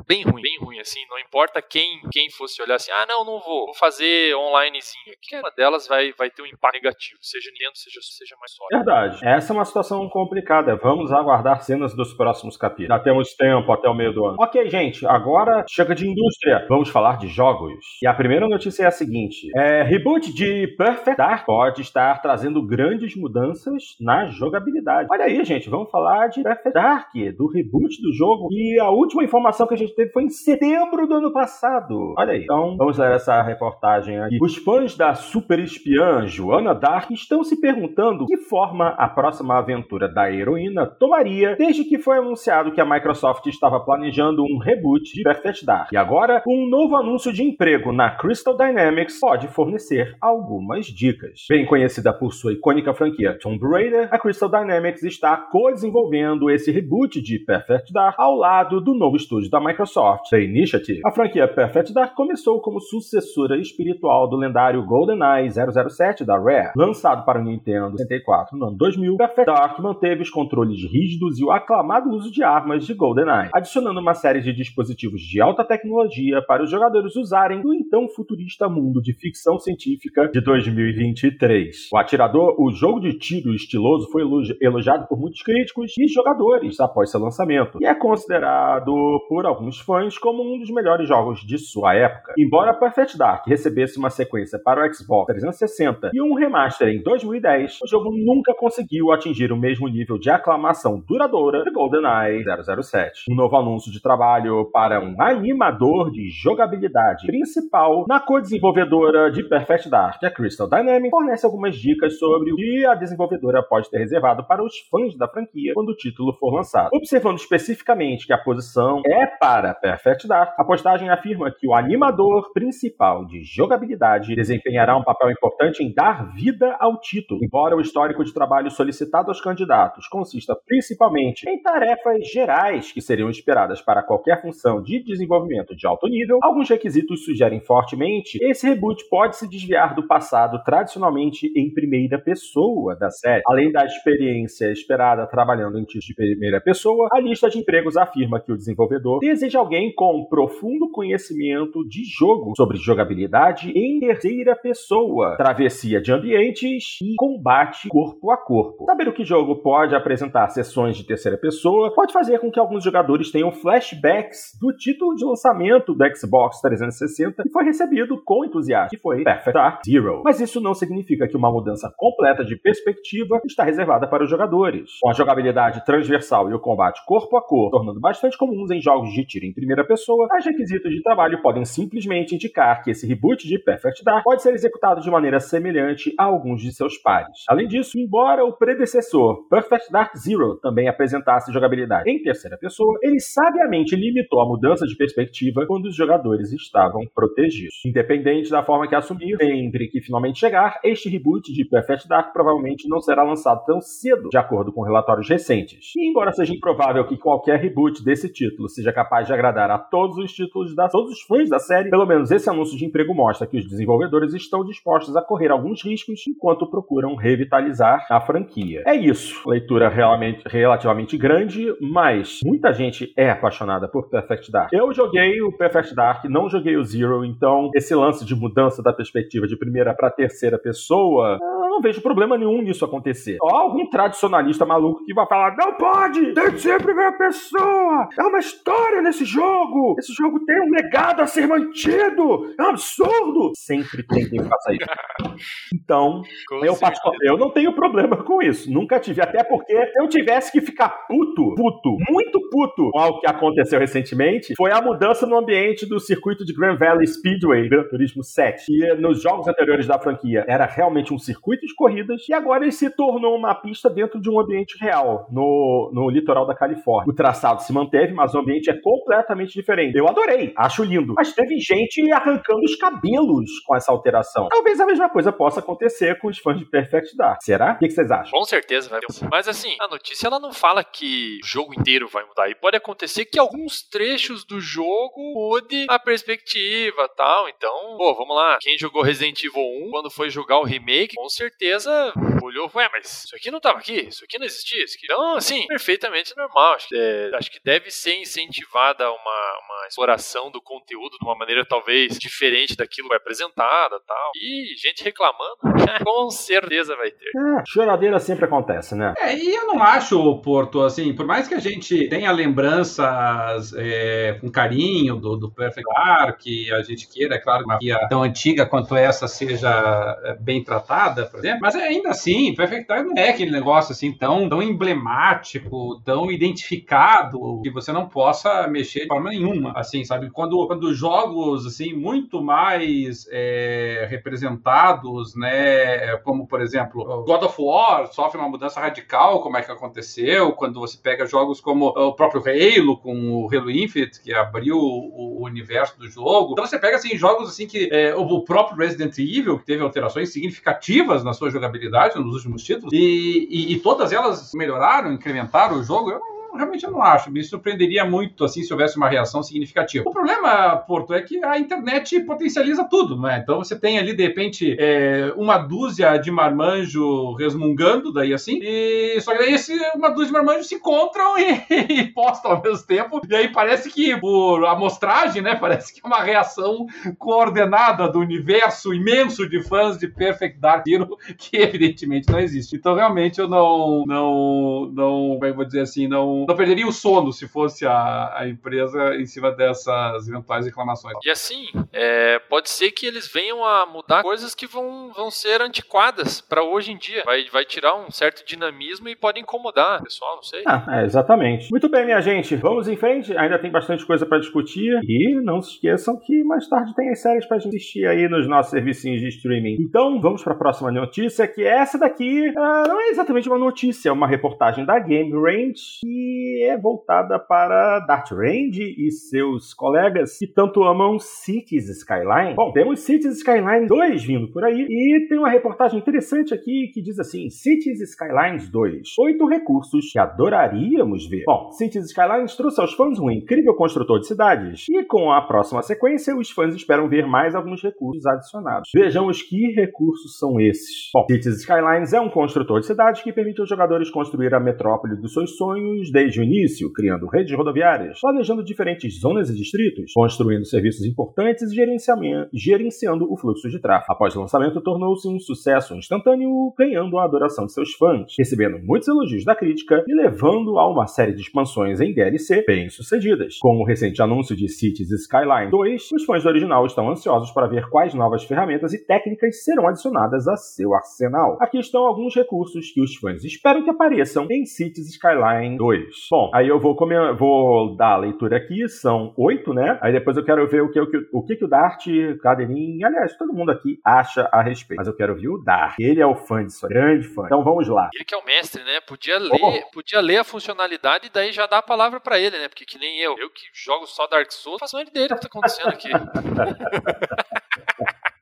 bem ruim, bem ruim, assim, não importa quem, quem fosse olhar assim, ah, não, não vou, vou fazer onlinezinho. Que uma delas vai, vai ter um impacto negativo, seja Nintendo, seja, seja mais sólido. Verdade. Essa é uma situação complicada. Vamos aguardar cenas dos próximos capítulos. Já temos tempo até o meio do ano. Ok, gente, agora chega de indústria. Vamos falar de jogos. E a primeira notícia é a seguinte: é, reboot de Perfect Dark pode estar trazendo grandes mudanças na jogabilidade. Olha aí, gente, vamos falar de Perfect Dark, do reboot do jogo. E a última informação que a gente teve foi em setembro do ano passado. Olha aí. Então, vamos ler essa reportagem aqui. Os fãs da super espiã Joana Dark estão se perguntando que forma a próxima aventura da heroína tomaria desde que foi anunciado que a Microsoft estava planejando um reboot de Perfect Dark. E agora, um novo anúncio de emprego na Crystal Dynamics pode fornecer algumas dicas. Bem conhecida por sua icônica franquia Tomb Raider, a Crystal Dynamics está co-desenvolvendo esse reboot de Perfect Dark ao lado do novo estúdio da Microsoft, The Initiative. A franquia Perfect Dark começou como sucessora espiritual do lendário GoldenEye 007 da Rare, lançado para o Nintendo 64 no ano 2000. Perfect Dark manteve os controles rígidos e o aclamado uso de armas de GoldenEye, adicionando uma série de dispositivos de alta tecnologia para os jogadores usarem no então futurista mundo de ficção científica de 2023. O atirador, o jogo de tiro estiloso, foi elogiado por muitos críticos e jogadores após seu lançamento, e é considerado por alguns fãs como um dos melhores jogos de sua época. Embora Perfect Dark recebesse uma sequência para o Xbox 360 e um remaster em 2010, o jogo nunca conseguiu atingir o mesmo nível de aclamação duradoura de GoldenEye 007. Um novo anúncio de trabalho para um animador de jogabilidade principal na co-desenvolvedora de Perfect Dark, a Crystal Dynamics, fornece algumas dicas sobre o que a desenvolvedora pode ter reservado para os fãs da franquia quando o título for lançado. Observando especificamente que a posição é para Perfect Dark, a postagem afirma que o animador principal de jogabilidade desempenhará um papel importante em dar vida ao título, embora o histórico de trabalho solicitado aos candidatos consista principalmente em tarefas gerais que seriam esperadas para qualquer função de desenvolvimento de alto nível, alguns requisitos sugerem fortemente que esse reboot pode se desviar do passado tradicionalmente em primeira pessoa da série. Além da experiência esperada trabalhando em títulos de primeira pessoa, a lista de empregos afirma que o desenvolvedor deseja alguém com profundo conhecimento de jogo sobre jogabilidade em terceira pessoa, travessia de ambientes e combate corpo a corpo. Saber o que jogo pode apresentar sessões de terceira pessoa pode fazer com que alguns jogadores tenham flashbacks do título de lançamento do Xbox 360 que foi recebido com entusiasmo, que foi Perfect Dark Zero. Mas isso não significa que uma mudança completa de perspectiva está reservada para os jogadores. Com a jogabilidade transversal e o combate corpo a corpo tornando bastante comuns em jogos de tiro em primeira pessoa, os requisitos de trabalho podem simplesmente indicar que esse reboot de Perfect Dark pode ser executado de maneira semelhante a alguns de seus pares. Além disso, embora o predecessor Perfect Dark Zero também apresentasse jogabilidade em terceira pessoa, ele sabiamente limitou a mudança de perspectiva quando os jogadores estavam protegidos. Independente da forma que assumir, sempre que finalmente chegar, este reboot de Perfect Dark provavelmente não será lançado tão cedo, de acordo com relatórios recentes. E embora seja improvável que qualquer reboot desse título seja capaz de agradar a todos os títulos da todos os fãs da série, pelo menos esse anúncio de emprego mostra que os desenvolvedores estão dispostos a correr alguns riscos enquanto procuram revitalizar a franquia. É isso. Leitura realmente relativamente grande, mas muita gente é apaixonada por Perfect Dark. Eu joguei o Perfect Dark, não joguei o Zero, então esse lance de mudança da perspectiva de primeira para terceira pessoa vejo problema nenhum nisso acontecer. Ó, algum tradicionalista maluco que vai falar: não pode! Tem que ser a primeira pessoa! É uma história nesse jogo! Esse jogo tem um legado a ser mantido! É um absurdo! Sempre tem quem faça isso. [laughs] Então, eu, eu não tenho problema com isso. Nunca tive. Até porque eu tivesse que ficar puto, puto, muito puto com o que aconteceu recentemente, foi a mudança no ambiente do circuito de Grand Valley Speedway, Gran Turismo 7. Que nos jogos anteriores da franquia era realmente um circuito de corridas e agora ele se tornou uma pista dentro de um ambiente real, no, no litoral da Califórnia. O traçado se manteve, mas o ambiente é completamente diferente. Eu adorei, acho lindo. Mas teve gente arrancando os cabelos com essa alteração. Talvez a mesma coisa possa acontecer com os fãs de Perfect Dark. Será? O que vocês acham? Com certeza vai. Mas assim, a notícia ela não fala que o jogo inteiro vai mudar. E pode acontecer que alguns trechos do jogo mude a perspectiva tal. Então, pô, vamos lá. Quem jogou Resident Evil 1 quando foi jogar o remake, com certeza certeza olhou, ué, mas isso aqui não estava aqui, isso aqui não existia. Isso aqui... Então, assim, perfeitamente normal. Acho que, é, acho que deve ser incentivada uma, uma exploração do conteúdo de uma maneira talvez diferente daquilo que é apresentado tal. E gente reclamando, [laughs] com certeza vai ter. É, choradeira sempre acontece, né? É, e eu não acho, Porto, assim, por mais que a gente tenha lembranças é, com carinho do, do Perfect Dark, que a gente queira, é claro, uma guia tão antiga quanto essa seja é, bem tratada, por mas ainda assim, Perfect não é aquele negócio assim tão, tão emblemático, tão identificado, que você não possa mexer de forma nenhuma, assim, sabe? Quando, quando jogos, assim, muito mais é, representados, né, como, por exemplo, God of War sofre uma mudança radical, como é que aconteceu, quando você pega jogos como o próprio Halo, com o Halo Infinite, que abriu o, o universo do jogo. Então você pega, assim, jogos, assim, que é, o próprio Resident Evil, que teve alterações significativas na sua jogabilidade nos últimos títulos, e, e, e todas elas melhoraram, incrementaram o jogo. Eu realmente eu não acho. Me surpreenderia muito assim se houvesse uma reação significativa. O problema, Porto, é que a internet potencializa tudo, né? Então você tem ali, de repente, é, uma dúzia de marmanjo resmungando, daí assim, e só que daí esse, uma dúzia de marmanjos se encontram e, [laughs] e, postam ao mesmo tempo. E aí parece que por amostragem, né? Parece que é uma reação coordenada do universo imenso de fãs de Perfect Dark Hero, que evidentemente não existe. Então realmente eu não, não, não, como é que eu vou dizer assim, não não, perderia o sono se fosse a, a empresa em cima dessas eventuais reclamações. E assim, é, pode ser que eles venham a mudar coisas que vão, vão ser antiquadas para hoje em dia. Vai, vai tirar um certo dinamismo e pode incomodar o pessoal, não sei. Ah, é, exatamente. Muito bem, minha gente. Vamos em frente. Ainda tem bastante coisa para discutir. E não se esqueçam que mais tarde tem as séries para assistir aí nos nossos serviços de streaming. Então, vamos para a próxima notícia, que essa daqui uh, não é exatamente uma notícia, é uma reportagem da Game Range e é voltada para Dart Range e seus colegas que tanto amam Cities Skyline. Bom, temos Cities Skyline 2 vindo por aí e tem uma reportagem interessante aqui que diz assim: Cities Skylines 2, oito recursos que adoraríamos ver. Bom, Cities Skylines trouxe aos fãs um incrível construtor de cidades e com a próxima sequência os fãs esperam ver mais alguns recursos adicionados. Vejamos que recursos são esses. Bom, Cities Skylines é um construtor de cidades que permite aos jogadores construir a metrópole dos seus sonhos desde o início, criando redes rodoviárias, planejando diferentes zonas e distritos, construindo serviços importantes e gerenciando o fluxo de tráfego. Após o lançamento, tornou-se um sucesso instantâneo, ganhando a adoração de seus fãs, recebendo muitos elogios da crítica e levando a uma série de expansões em DLC bem-sucedidas. Com o recente anúncio de Cities Skyline 2, os fãs do original estão ansiosos para ver quais novas ferramentas e técnicas serão adicionadas a seu arsenal. Aqui estão alguns recursos que os fãs esperam que apareçam em Cities Skyline 2. Bom, aí eu vou, comer, vou dar a leitura aqui, são oito, né? Aí depois eu quero ver o que o, que, o, que, que o Dart, Cadeirinho, aliás, todo mundo aqui acha a respeito. Mas eu quero ver o Dart. Ele é o fã disso, grande fã. Então vamos lá. Ele que é o mestre, né? Podia ler, oh. podia ler a funcionalidade e daí já dá a palavra para ele, né? Porque que nem eu. Eu que jogo só Dark Souls, faço uma ideia do que tá acontecendo aqui. [laughs]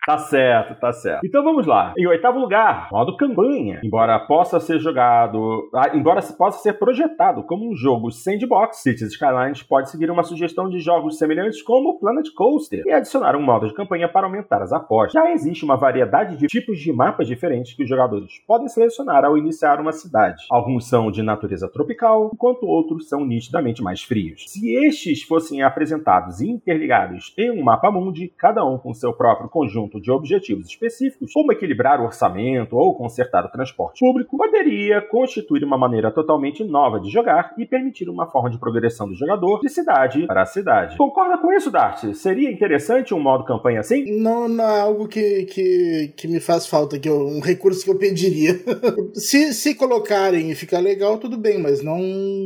Tá certo, tá certo. Então vamos lá. Em oitavo lugar, modo campanha. Embora possa ser jogado, ah, embora possa ser projetado como um jogo sandbox, Cities Skylines pode seguir uma sugestão de jogos semelhantes como Planet Coaster e adicionar um modo de campanha para aumentar as apostas. Já existe uma variedade de tipos de mapas diferentes que os jogadores podem selecionar ao iniciar uma cidade. Alguns são de natureza tropical, enquanto outros são nitidamente mais frios. Se estes fossem apresentados e interligados em um mapa mundi, cada um com seu próprio conjunto conjunto de objetivos específicos, como equilibrar o orçamento ou consertar o transporte público, poderia constituir uma maneira totalmente nova de jogar e permitir uma forma de progressão do jogador de cidade para cidade. Concorda com isso, Dart? Seria interessante um modo campanha assim? Não, não é algo que, que, que me faz falta, que eu, um recurso que eu pediria. [laughs] se, se colocarem e ficar legal, tudo bem, mas não,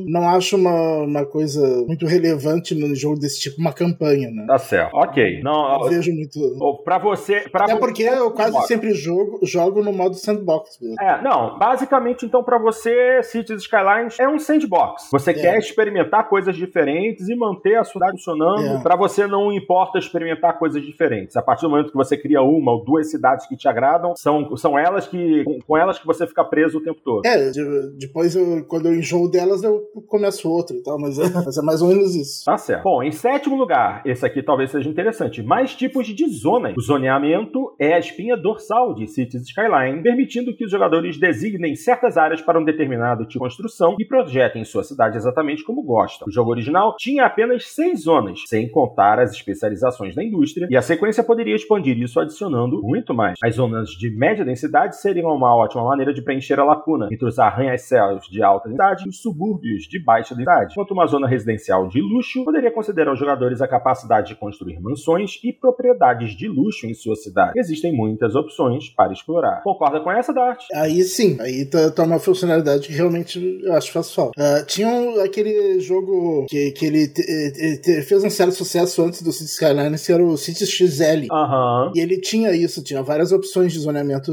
não acho uma, uma coisa muito relevante no jogo desse tipo, uma campanha, né? Tá certo. Ok. Não, não vejo muito. Pra você você. Pra Até porque eu quase sempre jogo, jogo no modo sandbox mesmo. É, não. Basicamente, então, para você, Cities Skylines é um sandbox. Você é. quer experimentar coisas diferentes e manter a cidade funcionando. É. Para você, não importa experimentar coisas diferentes. A partir do momento que você cria uma ou duas cidades que te agradam, são, são elas que. com elas que você fica preso o tempo todo. É, depois, eu, quando eu enjoo delas, eu começo outra e tal, mas é, mas é mais ou menos isso. Tá certo. Bom, em sétimo lugar, esse aqui talvez seja interessante. Mais tipos de zonas. O zoneamento mapeamento é a espinha dorsal de Cities Skyline, permitindo que os jogadores designem certas áreas para um determinado tipo de construção e projetem sua cidade exatamente como gostam. O jogo original tinha apenas seis zonas, sem contar as especializações da indústria, e a sequência poderia expandir isso adicionando muito mais. As zonas de média densidade seriam uma ótima maneira de preencher a lacuna entre os arranha-céus de alta densidade e os subúrbios de baixa densidade, enquanto uma zona residencial de luxo poderia conceder aos jogadores a capacidade de construir mansões e propriedades de luxo em sua cidade. Existem muitas opções para explorar. Concorda com essa, Dart? Aí sim, aí tá, tá uma funcionalidade que realmente eu acho que faz falta. Uh, tinha um, aquele jogo que, que ele, te, ele te, fez um certo sucesso antes do City Skylines, que era o City XL. Aham. E ele tinha isso, tinha várias opções de zoneamento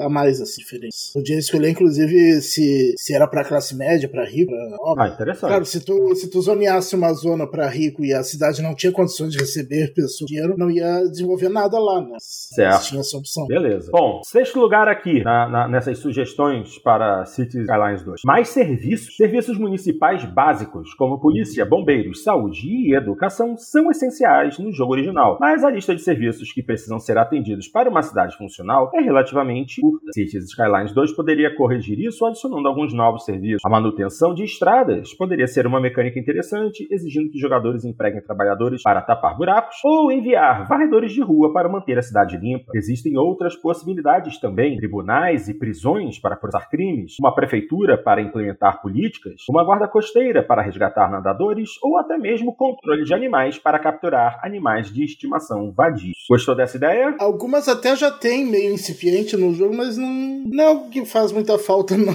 a mais, assim, diferentes. Podia escolher, inclusive, se, se era pra classe média, pra rico, pra Ah, interessante. Claro, se tu, se tu zoneasse uma zona pra rico e a cidade não tinha condições de receber pessoas dinheiro, não ia desenvolver nada lá, né? Certo. Tinha essa opção. Beleza. Bom, sexto lugar aqui na- na- nessas sugestões para Cities Skylines 2. Mais serviços. Serviços municipais básicos, como polícia, bombeiros, saúde e educação, são essenciais no jogo original. Mas a lista de serviços que precisam ser atendidos para uma cidade funcional é relativamente curta. Cities Skylines 2 poderia corrigir isso adicionando alguns novos serviços. A manutenção de estradas poderia ser uma mecânica interessante, exigindo que jogadores empreguem trabalhadores para tapar buracos ou enviar varredores de rua para manter a cidade limpa. Existem outras possibilidades também: tribunais e prisões para processar crimes, uma prefeitura para implementar políticas, uma guarda costeira para resgatar nadadores ou até mesmo controle de animais para capturar animais de estimação vadios. Gostou dessa ideia? Algumas até já tem meio incipiente no jogo, mas não, não é algo que faz muita falta, não.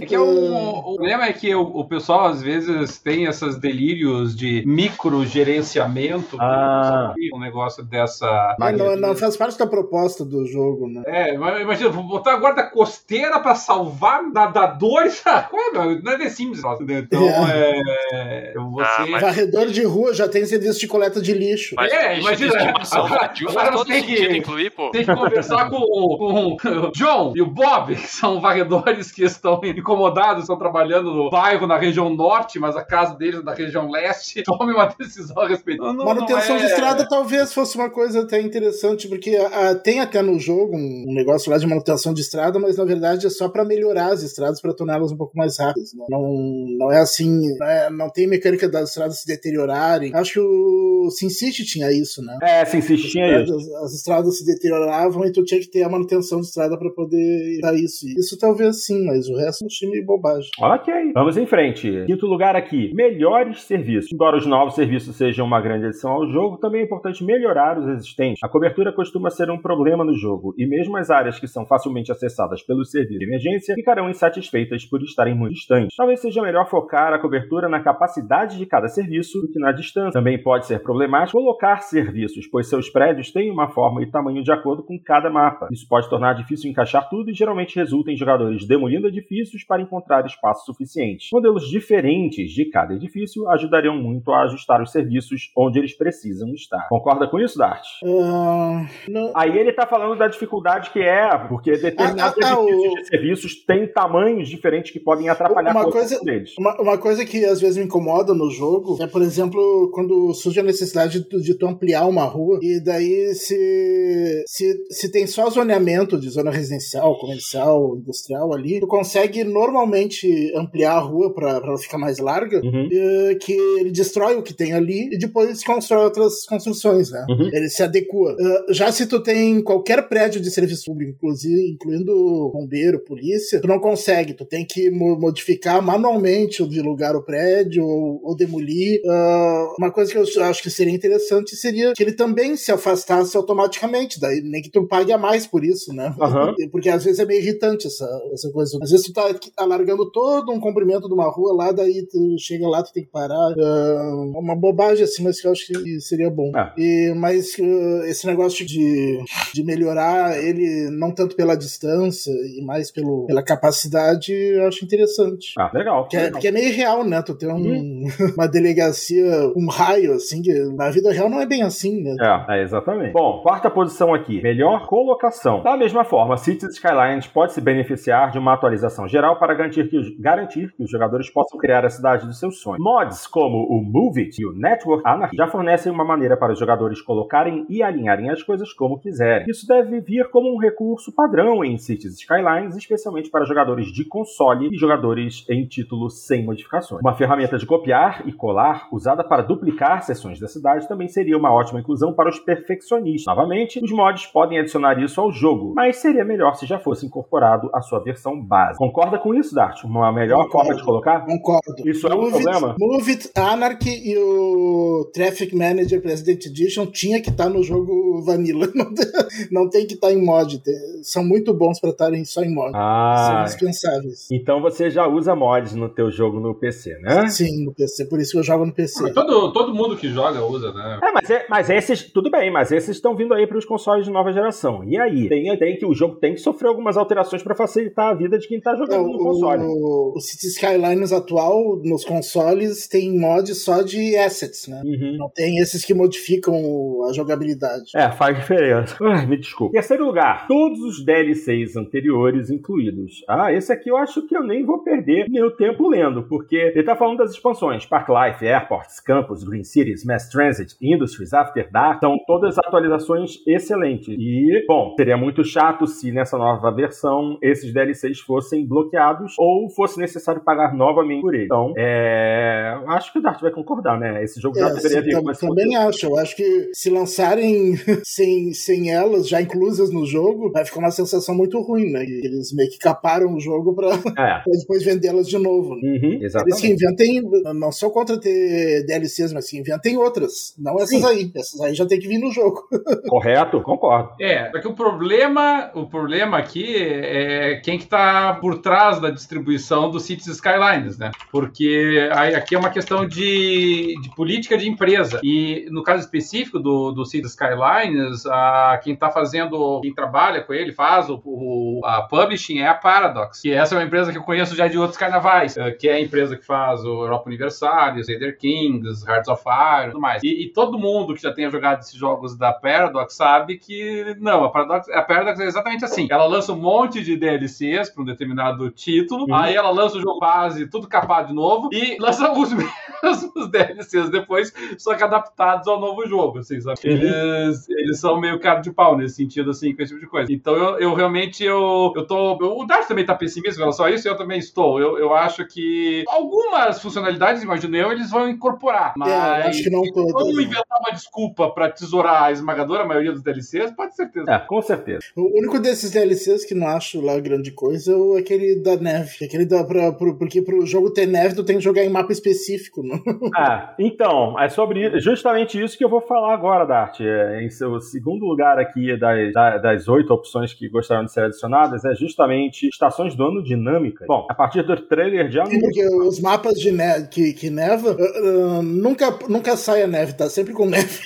É que é o, [laughs] o problema é que o, o pessoal às vezes tem esses delírios de microgerenciamento. Ah. Um negócio dessa. Mas não, não faz parte da proposta do jogo, né? É, mas imagina, vou botar a guarda costeira pra salvar nadadores. [laughs] Qual é, meu? Não é The Sims, nossa? Então é. [laughs] Você. Ah, mas- Varredor de rua já tem serviço de coleta de lixo. Mas É, imagina, agora- faz você tem que- incluir, pô. Tem que conversar com, o- com o John e o Bob, que são varredores que estão incomodados, estão trabalhando no bairro na região norte, mas a casa deles é na região leste. [laughs] Tome uma decisão a respeito. Não, não Manutenção é- de estrada talvez fosse uma coisa até interessante, porque ah, tem até no jogo um, um negócio lá de manutenção de estrada, mas na verdade é só pra melhorar as estradas, pra torná-las um pouco mais rápidas. Não, não, não é assim, não, é- não tem mecânica das estradas se deteriorarem. Acho que o SimCity tinha isso, né? É, se insistia isso. As, as estradas se deterioravam e tu tinha que ter a manutenção de estrada pra poder dar isso. Isso talvez sim, mas o resto eu achei meio bobagem. Ok, vamos em frente. Quinto lugar aqui, melhores serviços. Embora os novos serviços sejam uma grande adição ao jogo, também é importante melhorar os existentes. A cobertura costuma ser um problema no jogo, e mesmo as áreas que são facilmente acessadas pelos serviços de emergência ficarão insatisfeitas por estarem muito distantes. Talvez seja melhor focar a cobertura na capacidade de cada serviço do que na distância. Também pode ser problemático colocar serviços, pois seus prédios têm uma forma e tamanho de acordo com cada mapa. Isso pode tornar difícil encaixar tudo e geralmente resulta em jogadores demolindo edifícios para encontrar espaço suficiente. Modelos diferentes de cada edifício ajudariam muito a ajustar os serviços onde eles precisam estar. Concorda com isso, Dart? Ah, não, Aí ele tá falando da dificuldade que é, porque determinados Ah, ah, ah, edifícios o- de serviços têm tamanhos diferentes que podem atrapalhar Uma a coisa- deles. Uma, uma coisa que às vezes me incomoda no jogo é, por exemplo, quando surge a necessidade de, tu- de tu ampliar uma rua, e daí se, se, se tem só zoneamento de zona residencial, comercial, industrial ali, tu consegue normalmente ampliar a rua pra pra ela ficar mais larga, Uhum. eh, que ele destrói o que tem ali e depois constrói outras construções, né? Uhum. Ele se adequa. Uh, já se tu tem qualquer prédio de serviço público, inclusive, incluindo bombeiro, polícia, tu não consegue. Tu tem que mo- modificar manualmente de lugar o prédio ou, ou demolir. Uh, uma coisa que eu acho que seria interessante seria que ele também se afastasse automaticamente, daí nem que tu pague a mais por isso, né? Aham. Porque às vezes é meio irritante essa, essa coisa. Às vezes tu tá alargando todo um comprimento de uma rua lá, daí tu chega lá, tu tem que parar. Uh, uma bobagem assim, mas que eu acho que seria bom. Ah. E, mas uh, esse negócio de, de melhorar ele não tanto pela distância e mais pelo, pela capacidade, eu acho interessante. Ah, legal. Porque é, legal. é meio real, né? Tu tem um- [laughs] uma delegacia, um raio, assim, que na vida real não é bem assim, né? É, é, exatamente. Bom, quarta posição aqui, melhor colocação. Da mesma forma, Cities Skylines pode se beneficiar de uma atualização geral para garantir que, os, garantir que os jogadores possam criar a cidade dos seus sonhos. Mods como o Move It e o Network Anarchy já fornecem uma maneira para os jogadores colocarem e alinharem as coisas como quiserem. Isso deve vir como um recurso padrão em Cities Skylines, especialmente para jogadores de console e jogadores em título sem modificações. Uma ferramenta de copiar e colar usada para duplicar seções da cidade também seria uma ótima inclusão para os perfeccionistas. Novamente, os mods podem adicionar isso ao jogo, mas seria melhor se já fosse incorporado à sua versão base. Concorda com isso, Dart? Uma melhor Concordo. forma de colocar? Concordo. Isso Move é um problema? It, Move It Anarchy e o Traffic Manager President Edition tinha que estar tá no jogo Vanilla. [laughs] Não tem, não tem que estar tá em mod. São muito bons para estarem só em mod. Ah, São dispensáveis. Então você já usa mods no teu jogo no PC, né? Sim, no PC. Por isso que eu jogo no PC. todo, todo mundo que joga usa, né? É, mas, é, mas esses, tudo bem, mas esses estão vindo aí para os consoles de nova geração. E aí? Tem, tem que o jogo tem que sofrer algumas alterações para facilitar a vida de quem tá jogando no console. O, o City Skylines atual nos consoles tem mod só de assets, né? Uhum. Não tem esses que modificam a jogabilidade. É, faz diferença. Ai, me desculpa. Terceiro lugar, todos os DLCs anteriores incluídos. Ah, esse aqui eu acho que eu nem vou perder meu tempo lendo, porque ele tá falando das expansões Park Life, Airports, Campus, Green Cities, Mass Transit, Industries, After Dark, são todas atualizações excelentes. E, bom, seria muito chato se nessa nova versão esses DLCs fossem bloqueados ou fosse necessário pagar novamente por ele. Então, é... acho que o Dart vai concordar, né? Esse jogo é, já deveria vir. Tam, também acho. Eu acho que se lançarem [laughs] sem, sem elas já inclusas no jogo, vai ficar uma sensação muito ruim, né? Eles meio que caparam o jogo pra, [laughs] é. pra depois vendê-las de novo. Né? Uhum, Eles que inventem, não sou contra ter DLCs, mas que inventem outras. Não essas Sim. aí. Essas aí já tem que vir no jogo. [laughs] Correto, concordo. É, porque o problema, o problema aqui é quem que tá por trás da distribuição do Cities Skylines, né? Porque aqui é uma questão de, de política de empresa. E no caso específico do, do Cities Skylines, a, quem está fazendo, quem trabalha com ele, faz o, o, a publishing é a Paradox. Que essa é uma empresa que eu conheço já de outros carnavais, eh, que é a empresa que faz o Europa Universalis, Raider Kings, Hearts of Fire e tudo mais. E, e, todo mundo que já tenha jogado esses jogos da Paradox sabe que não, a Paradox, a Paradox é exatamente assim. Ela lança um monte de DLCs para um determinado título, uhum. aí ela lança o jogo base, tudo capado de novo, e [laughs] lança os [laughs] mesmos DLCs depois, só que adaptados ao novo jogo, assim, sabe? Uhum. Eles, eles são meio cara de pau nesse sentido, assim, com esse tipo de coisa. Então eu, eu realmente, eu, eu tô... o Darth também tá pessimista com relação a isso, e eu também estou. Eu, eu acho que algumas funcionalidades, imagino eu, eles vão incorporar, mas... É, acho que não todas. Vamos inventar uma desculpa pra tesourar a esmagadora maioria dos DLCs, pode ser certeza. É, com certeza. O único desses DLCs que não acho lá grande coisa é aquele da neve, aquele da, pra, pro, porque pro jogo ter neve, tu tem que jogar em mapa específico. Não? Ah, [laughs] então, é sobre justamente isso que eu vou falar agora, Dart. É, em seu segundo lugar aqui das, das oito opções que gostaram de ser adicionadas é justamente estações do ano dinâmicas. Bom, a partir do trailer de anúncio... Porque os mapas de neve, que, que neva, uh, uh, nunca, nunca sai a neve, tá sempre com [laughs] neve.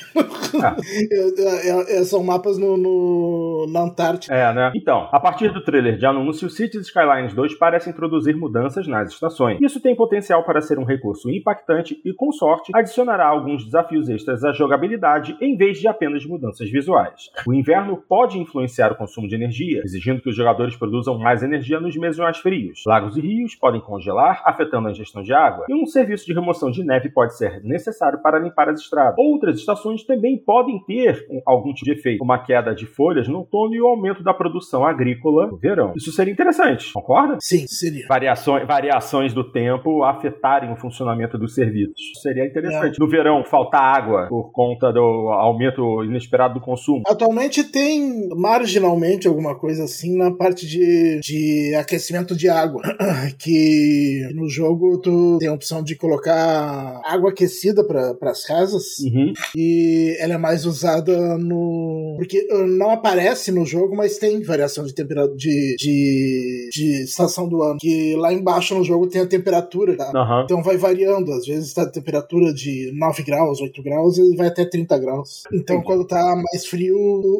Ah. é, é, são mapas no, no, na Antártica. É, né? Então, a partir do trailer de anúncio, Cities Skylines 2 parece introduzir mudanças nas estações. Isso tem potencial para ser um recurso impactante e, com sorte, adicionará alguns desafios extras à jogabilidade em vez de apenas mudanças visuais. O inverno pode influenciar o consumo de energia, exigindo que os jogadores produzam mais energia nos meses mais frios. Lagos e rios podem congelar, afetando a ingestão de água, e um serviço de remoção de neve pode ser necessário para limpar as estradas. Outras estações também podem ter algum tipo de efeito, como a queda de folhas no outono e o aumento da produção agrícola no verão. Isso seria interessante, concorda? Sim, seria. Variações, variações do tempo afetarem o funcionamento dos serviços. Seria interessante. É. No verão, faltar água por conta do aumento inesperado do consumo. Atualmente tem marginalmente alguma coisa assim na parte de, de aquecimento de água. [clears throat] que no jogo tu tem a opção de colocar água aquecida para as casas uhum. e ela é mais usada no. Porque uh, não aparece no jogo, mas tem variação de temperatura de, de, de estação do ano. Que lá embaixo no jogo tem a temperatura, tá? Uhum. Então vai variando. Às vezes tá a temperatura de 9 graus, 8 graus, e vai até 30 graus. Então, Entendi. quando tá mais frio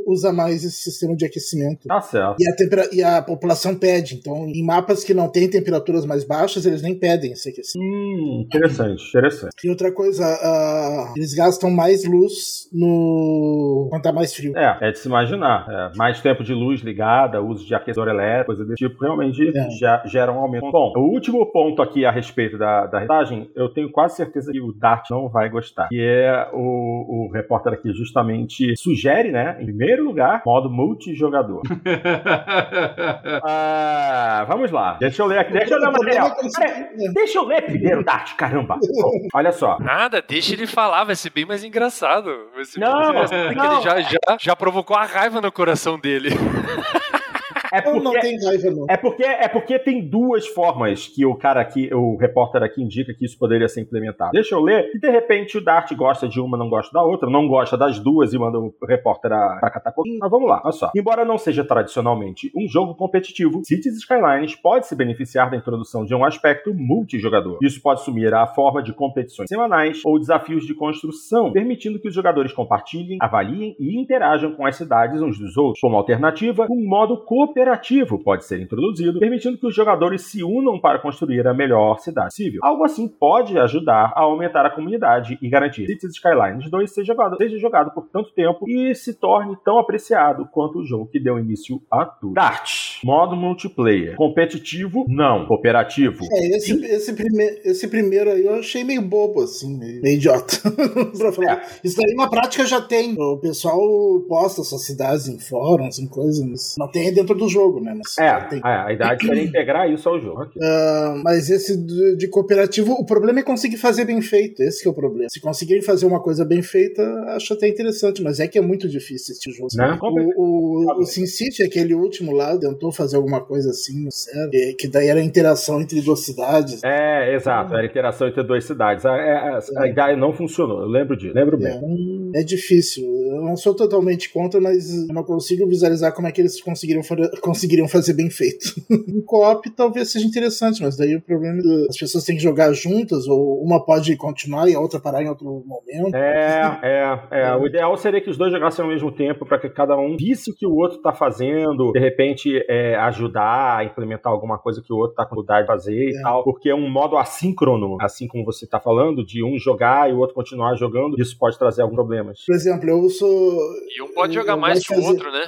usa mais esse sistema de aquecimento. Tá certo. E a, tempera e a população pede. Então, em mapas que não tem temperaturas mais baixas, eles nem pedem esse aquecimento. Hum, interessante, interessante. E outra coisa, uh, eles gastam mais luz no quando tá mais frio. É, é de se imaginar. É, mais tempo de luz ligada, uso de aquecedor elétrico, coisa desse tipo, realmente é. já gera um aumento. Bom, o último ponto aqui a respeito da, da reportagem, eu tenho quase certeza que o Dart não vai gostar. Que é o, o repórter aqui justamente sugere, né, em primeiro lugar, modo multijogador. [laughs] ah, vamos lá. Deixa eu ler aqui. Deixa eu ler o material. Deixa eu ler primeiro, Dart, caramba. Olha só. Nada, deixa ele falar, vai ser bem mais engraçado. Vai ser não, mais engraçado, não. Ele já, já, já provocou a raiva no coração dele. [laughs] É porque, não tem raiva, não. É porque, é porque tem duas formas que o cara aqui, o repórter aqui indica que isso poderia ser implementado. Deixa eu ler. E de repente o Dart gosta de uma, não gosta da outra, não gosta das duas e manda o repórter a, pra catar Mas vamos lá, olha só. Embora não seja tradicionalmente um jogo competitivo, Cities Skylines pode se beneficiar da introdução de um aspecto multijogador. Isso pode assumir a forma de competições semanais ou desafios de construção, permitindo que os jogadores compartilhem, avaliem e interajam com as cidades uns dos outros. Como alternativa, um modo cooperativo cooperativo pode ser introduzido, permitindo que os jogadores se unam para construir a melhor cidade possível. Algo assim pode ajudar a aumentar a comunidade e garantir que Cities Skylines 2 seja jogado, seja jogado por tanto tempo e se torne tão apreciado quanto o jogo que deu início a tudo. Dart, modo multiplayer. Competitivo, não. Cooperativo. É, esse, esse, prime esse primeiro aí eu achei meio bobo, assim, meio, meio idiota. [laughs] é. Isso daí na prática já tem. O pessoal posta suas cidades em fóruns, em coisas. Não tem dentro do do jogo, né? Mas é, tem... é, a idade seria integrar isso ao jogo. Uh, mas esse de, de, cooperativo, o problema é conseguir fazer bem feito. Esse é o problema. Se conseguirem fazer uma coisa bem feita, acho até interessante, mas é que é muito difícil esse jogo. Né? O, o, o SimCity, aquele último lá, tentou fazer alguma coisa assim, sério, que, que daí era interação entre duas cidades. É, exato, era interação entre duas cidades. A, a, a, é. ideia não funcionou, eu lembro disso, lembro bem. É, é difícil. Eu não sou totalmente contra, mas eu não consigo visualizar como é que eles conseguiram [laughs] conseguiriam fazer bem feito. em [laughs] co-op talvez seja interessante, mas daí o problema é que as pessoas têm que jogar juntas, ou uma pode continuar e a outra parar em outro momento. É, é, é. O ideal seria que os dois jogassem ao mesmo tempo para que cada um visse o que o outro tá fazendo, de repente é, ajudar a implementar alguma coisa que o outro tá com vontade de fazer é. e tal, porque é um modo assíncrono, assim como você tá falando, de um jogar e o outro continuar jogando, isso pode trazer alguns problemas. Por exemplo, eu sou. E um pode jogar mais que o outro, né?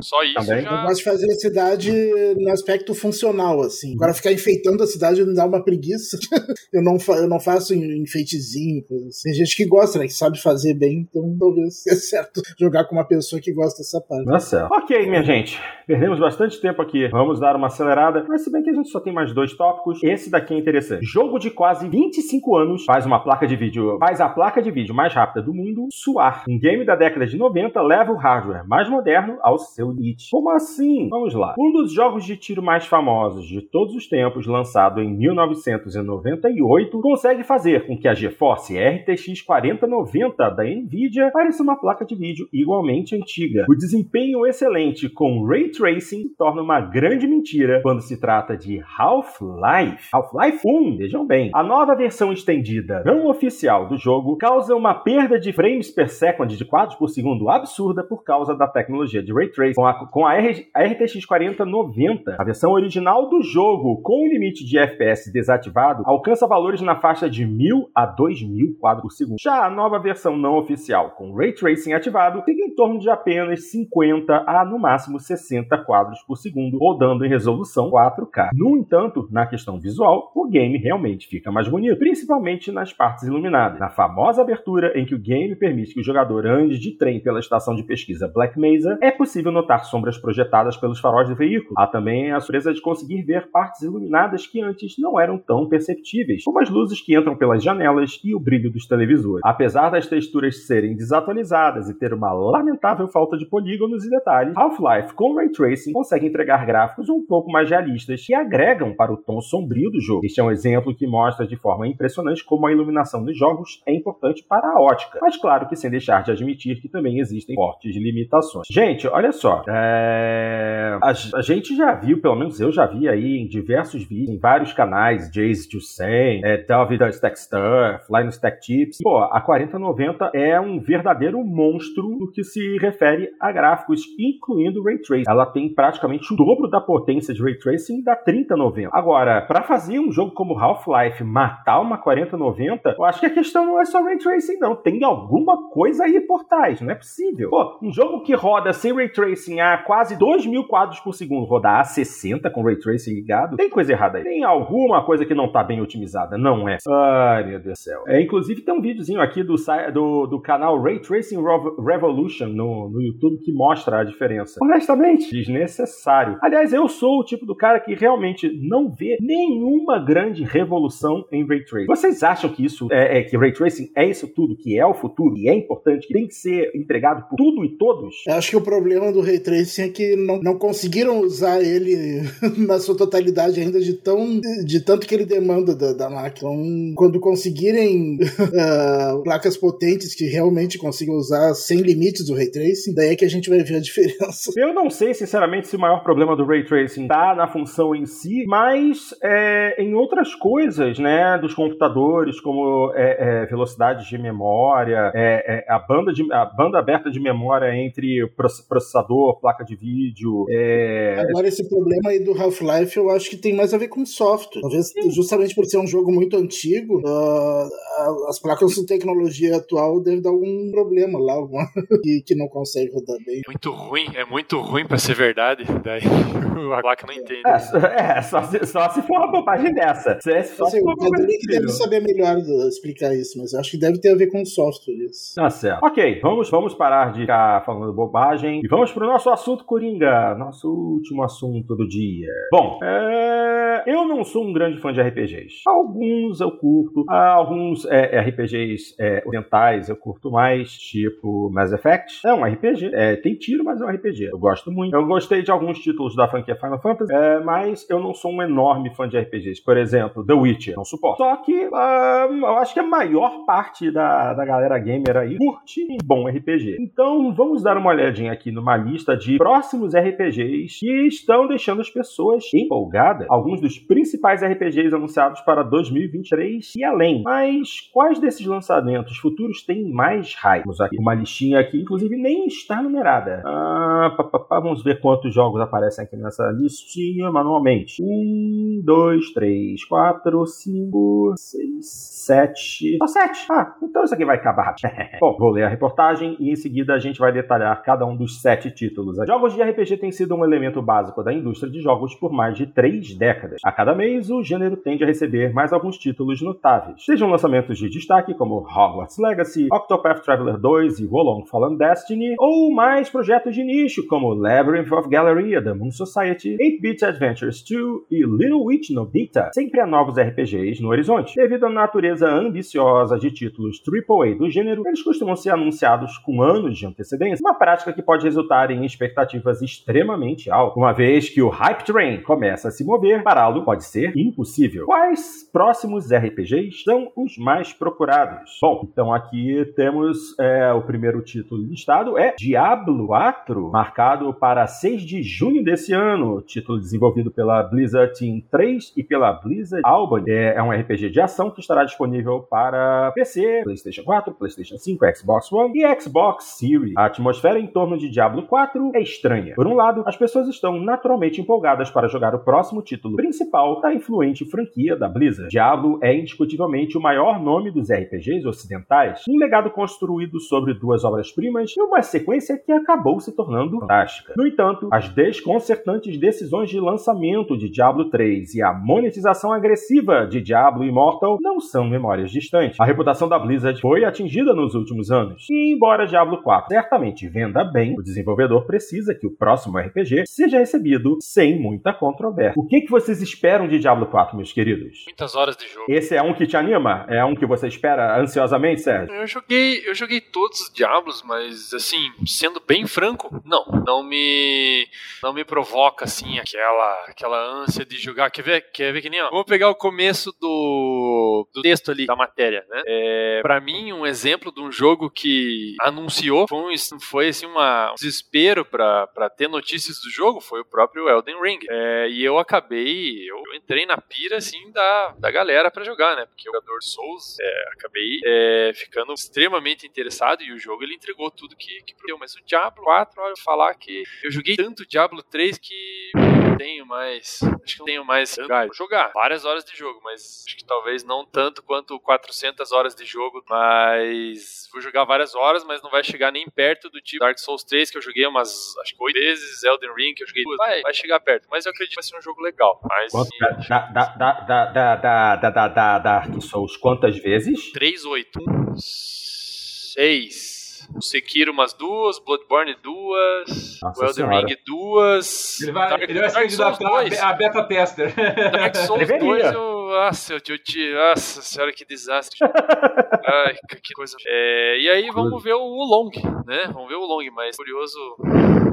Só isso Também. já... Eu gosto de fazer a cidade no aspecto funcional, assim. Agora ficar enfeitando a cidade me dá uma preguiça. [laughs] eu, não eu não faço enfeitezinho, assim. Tem gente que gosta, né? Que sabe fazer bem, então talvez [laughs] é certo jogar com uma pessoa que gosta dessa parte. Certo. Ok, minha gente. Perdemos bastante tempo aqui. Vamos dar uma acelerada. Mas se bem que a gente só tem mais dois tópicos, esse daqui é interessante. Jogo de quase 25 anos faz uma placa de vídeo, faz a placa de vídeo mais rápida do mundo suar. Um game da década de 90 leva o hardware mais moderno ao seu Elite. Como assim? Vamos lá. Um dos jogos de tiro mais famosos de todos os tempos, lançado em 1998, consegue fazer com que a GeForce RTX 4090 da Nvidia pareça uma placa de vídeo igualmente antiga. O desempenho excelente com Ray Tracing se torna uma grande mentira quando se trata de Half-Life. Half-Life 1, vejam bem. A nova versão estendida, não oficial do jogo, causa uma perda de frames per second de quadros por segundo absurda por causa da tecnologia de Ray Tracing com a, com a, R, a RTX 4090, a versão original do jogo, com o limite de FPS desativado, alcança valores na faixa de 1000 a 2000 quadros por segundo. Já a nova versão não oficial, com Ray Tracing ativado, fica em torno de apenas 50 a no máximo 60 quadros por segundo, rodando em resolução 4K. No entanto, na questão visual, o game realmente fica mais bonito, principalmente nas partes iluminadas. Na famosa abertura em que o game permite que o jogador ande de trem pela estação de pesquisa Black Mesa, é possível notar sombras projetadas pelos faróis do veículo. Há também a surpresa de conseguir ver partes iluminadas que antes não eram tão perceptíveis, como as luzes que entram pelas janelas e o brilho dos televisores. Apesar das texturas serem desatualizadas e ter uma lamentável falta de polígonos e detalhes, Half-Life com Ray Tracing consegue entregar gráficos um pouco mais realistas que agregam para o tom sombrio do jogo. Este é um exemplo que mostra de forma impressionante como a iluminação dos jogos é importante para a ótica, mas claro que sem deixar de admitir que também existem fortes limitações. Gente, olha só. É... A, a, gente já viu, pelo menos eu já vi aí em diversos vídeos, em vários canais, Jace Jusen, é, David Stack Stuff, Line Stack Tips. Pô, a 4090 é um verdadeiro monstro no que se refere a gráficos, incluindo Ray Tracing. Ela tem praticamente o dobro da potência de Ray Tracing da 3090. Agora, para fazer um jogo como Half-Life matar uma 4090, eu acho que a questão não é só Ray Tracing, não. Tem alguma coisa aí por trás, não é possível. Pô, um jogo que roda sem Ray Tracing a quase 2 mil quadros por segundo, rodar a 60 com Ray Tracing ligado, tem coisa errada aí. Tem alguma coisa que não tá bem otimizada, não é? Ai, meu Deus do céu. É, inclusive tem um videozinho aqui do, do, do canal Ray Tracing Revolution no, no YouTube que mostra a diferença. Honestamente, desnecessário. Aliás, eu sou o tipo do cara que realmente não vê nenhuma grande revolução em Ray Tracing. Vocês acham que isso é, é que Ray Tracing é isso tudo, que é o futuro, é importante, que tem que ser empregado por tudo e todos? Eu acho que o problema do Ray Tracing é que não, não conseguiram usar ele [laughs] na sua totalidade ainda de tão de tanto que ele demanda da, da máquina. Então, quando conseguirem uh, [laughs] placas potentes que realmente consigam usar sem limites o Ray Tracing, daí é que a gente vai ver a [laughs] diferença. Eu não sei, sinceramente, se o maior problema do Ray Tracing tá na função em si, mas é, em outras coisas, né, dos computadores, como é, é, velocidade de memória, é, é, a, banda de, a banda aberta de memória entre processador, placa de vídeo. É, Agora, esse problema aí do Half-Life eu acho que tem mais a ver com software. Talvez Sim. justamente por ser um jogo muito antigo, uh, as placas de tecnologia atual devem dar algum problema lá, alguma, [laughs] que, que não consegue rodar bem. Muito ruim, é muito ruim pra ser verdade. Daí [laughs] a placa não entende. É, é só, se, só se for uma bobagem dessa. Se, é só assim, o Frederic deve saber melhor explicar isso, mas acho que deve ter a ver com software isso. Tá certo. Ok, vamos, vamos parar de ficar falando bobagem e vamos pro nosso assunto Coringa, nosso último assunto do dia. Bom, é... eu não sou um grande fã de RPGs. Alguns eu curto, alguns é, RPGs é, orientais eu curto mais, tipo Mass Effect. É um RPG, é, tem tiro, mas é um RPG. Eu gosto muito. Eu gostei de alguns títulos da franquia Final Fantasy, é, mas eu não sou um enorme fã de RPGs. Por exemplo, The Witcher, não suporto. Só que uh, eu acho que a maior parte da, da galera gamer aí curte um bom RPG. Então vamos dar uma olhadinha aqui numa lista de próximos RPGs que estão deixando as pessoas empolgadas. Alguns dos principais RPGs anunciados para 2023 e além. Mas quais desses lançamentos futuros têm mais hype? Vamos aqui uma listinha aqui, inclusive nem está numerada. Ah, pá, pá, pá, vamos ver quantos jogos aparecem aqui nessa listinha manualmente. Um, dois, três, quatro, cinco, seis, sete. Só sete. Ah, então isso aqui vai acabar rápido. [laughs] [laughs] Bom, vou ler a reportagem e em seguida a gente vai detalhar cada um dos sete títulos. Jogos de RPG têm sido um elemento básico da indústria de jogos por mais de três décadas. A cada mês, o gênero tende a receber mais alguns títulos notáveis. Sejam lançamentos de destaque como Hogwarts Legacy, Octopath Traveler 2 e Wolong Fallen Destiny, ou mais projetos de nicho como Labyrinth of Galleria, The Moon Society, 8-Bit Adventures 2 e Little Witch Nobita. Sempre há novos RPGs no horizonte. Devido à natureza ambiciosa de títulos AAA do gênero, eles costumam ser anunciados com anos de antecedência, uma prática que pode resultar em expectativas extremamente altas. Uma vez que o hype train começa a se mover, pará-lo pode ser impossível. Quais próximos RPGs são os mais procurados? Bom, então aqui temos é, o primeiro título listado é Diablo 4, marcado para 6 de junho desse ano. Título desenvolvido pela Blizzard Team 3 e pela Blizzard Albany. É, é um RPG de ação que estará disponível para PC, PlayStation 4, PlayStation 5, Xbox One e Xbox Series. A atmosfera em torno de Diablo 4 é estranha. Por um lado, as pessoas estão naturalmente empolgadas para jogar o próximo título principal da influente franquia da Blizzard. Diablo é indiscutivelmente o maior nome dos RPGs ocidentais, um legado construído sobre duas obras-primas e uma sequência que acabou se tornando fantástica. No entanto, as desconcertantes decisões de lançamento de Diablo 3 e a monetização agressiva de Diablo Immortal não são memórias distantes. A reputação da Blizzard foi atingida nos últimos anos, e embora Diablo 4 certamente venda bem, o desenvolvedor precisa que o próximo RPG seja recebido sem muita controvérsia. O que, que vocês esperam de Diablo 4, meus queridos? Muitas horas de jogo. Esse é um que te anima? É um que você espera ansiosamente, Sérgio? Eu joguei, eu joguei todos os Diablos, mas assim, sendo bem franco, não, não me não me provoca assim aquela aquela ânsia de jogar. Quer ver? Quer ver que nem, ó. Vamos pegar o começo do, do texto ali da matéria, né? É, para mim um exemplo de um jogo que anunciou foi, foi assim uma um desespero para ter notícias do jogo foi o próprio Elden Ring. É, e eu acabei, eu, eu, entrei na pira assim da, da galera para jogar, né? Porque o jogador Souls, é, acabei é, ficando extremamente interessado e o jogo ele entregou tudo que, que deu. Mas o Diablo 4, olha, falar que eu joguei tanto Diablo 3 que tenho mais. Acho que não tenho mais. Vou jogar várias horas de jogo, mas acho que talvez não tanto quanto 400 horas de jogo. Mas vou jogar várias horas, mas não vai chegar nem perto do tipo Dark Souls 3, que eu joguei umas, acho que 8 vezes, Elden Ring, que eu joguei duas. Vai, vai chegar perto, mas eu acredito que vai ser um jogo legal. Mas. Quanto, da, da, da, da, da, da, da, da, Dark Souls, quantas vezes? 3, 8. 6 o Sekiro umas duas, Bloodborne duas, Nossa o Elden senhora. Ring duas. Ele vai, Dark, ele vai Dark Souls 2. a beta tester. Dark [laughs] Souls 2, eu, nossa, eu, eu, eu, nossa senhora, que desastre. [laughs] Ai, que coisa. É, e aí vamos ver o, o Long, né? Vamos ver o Long, mas curioso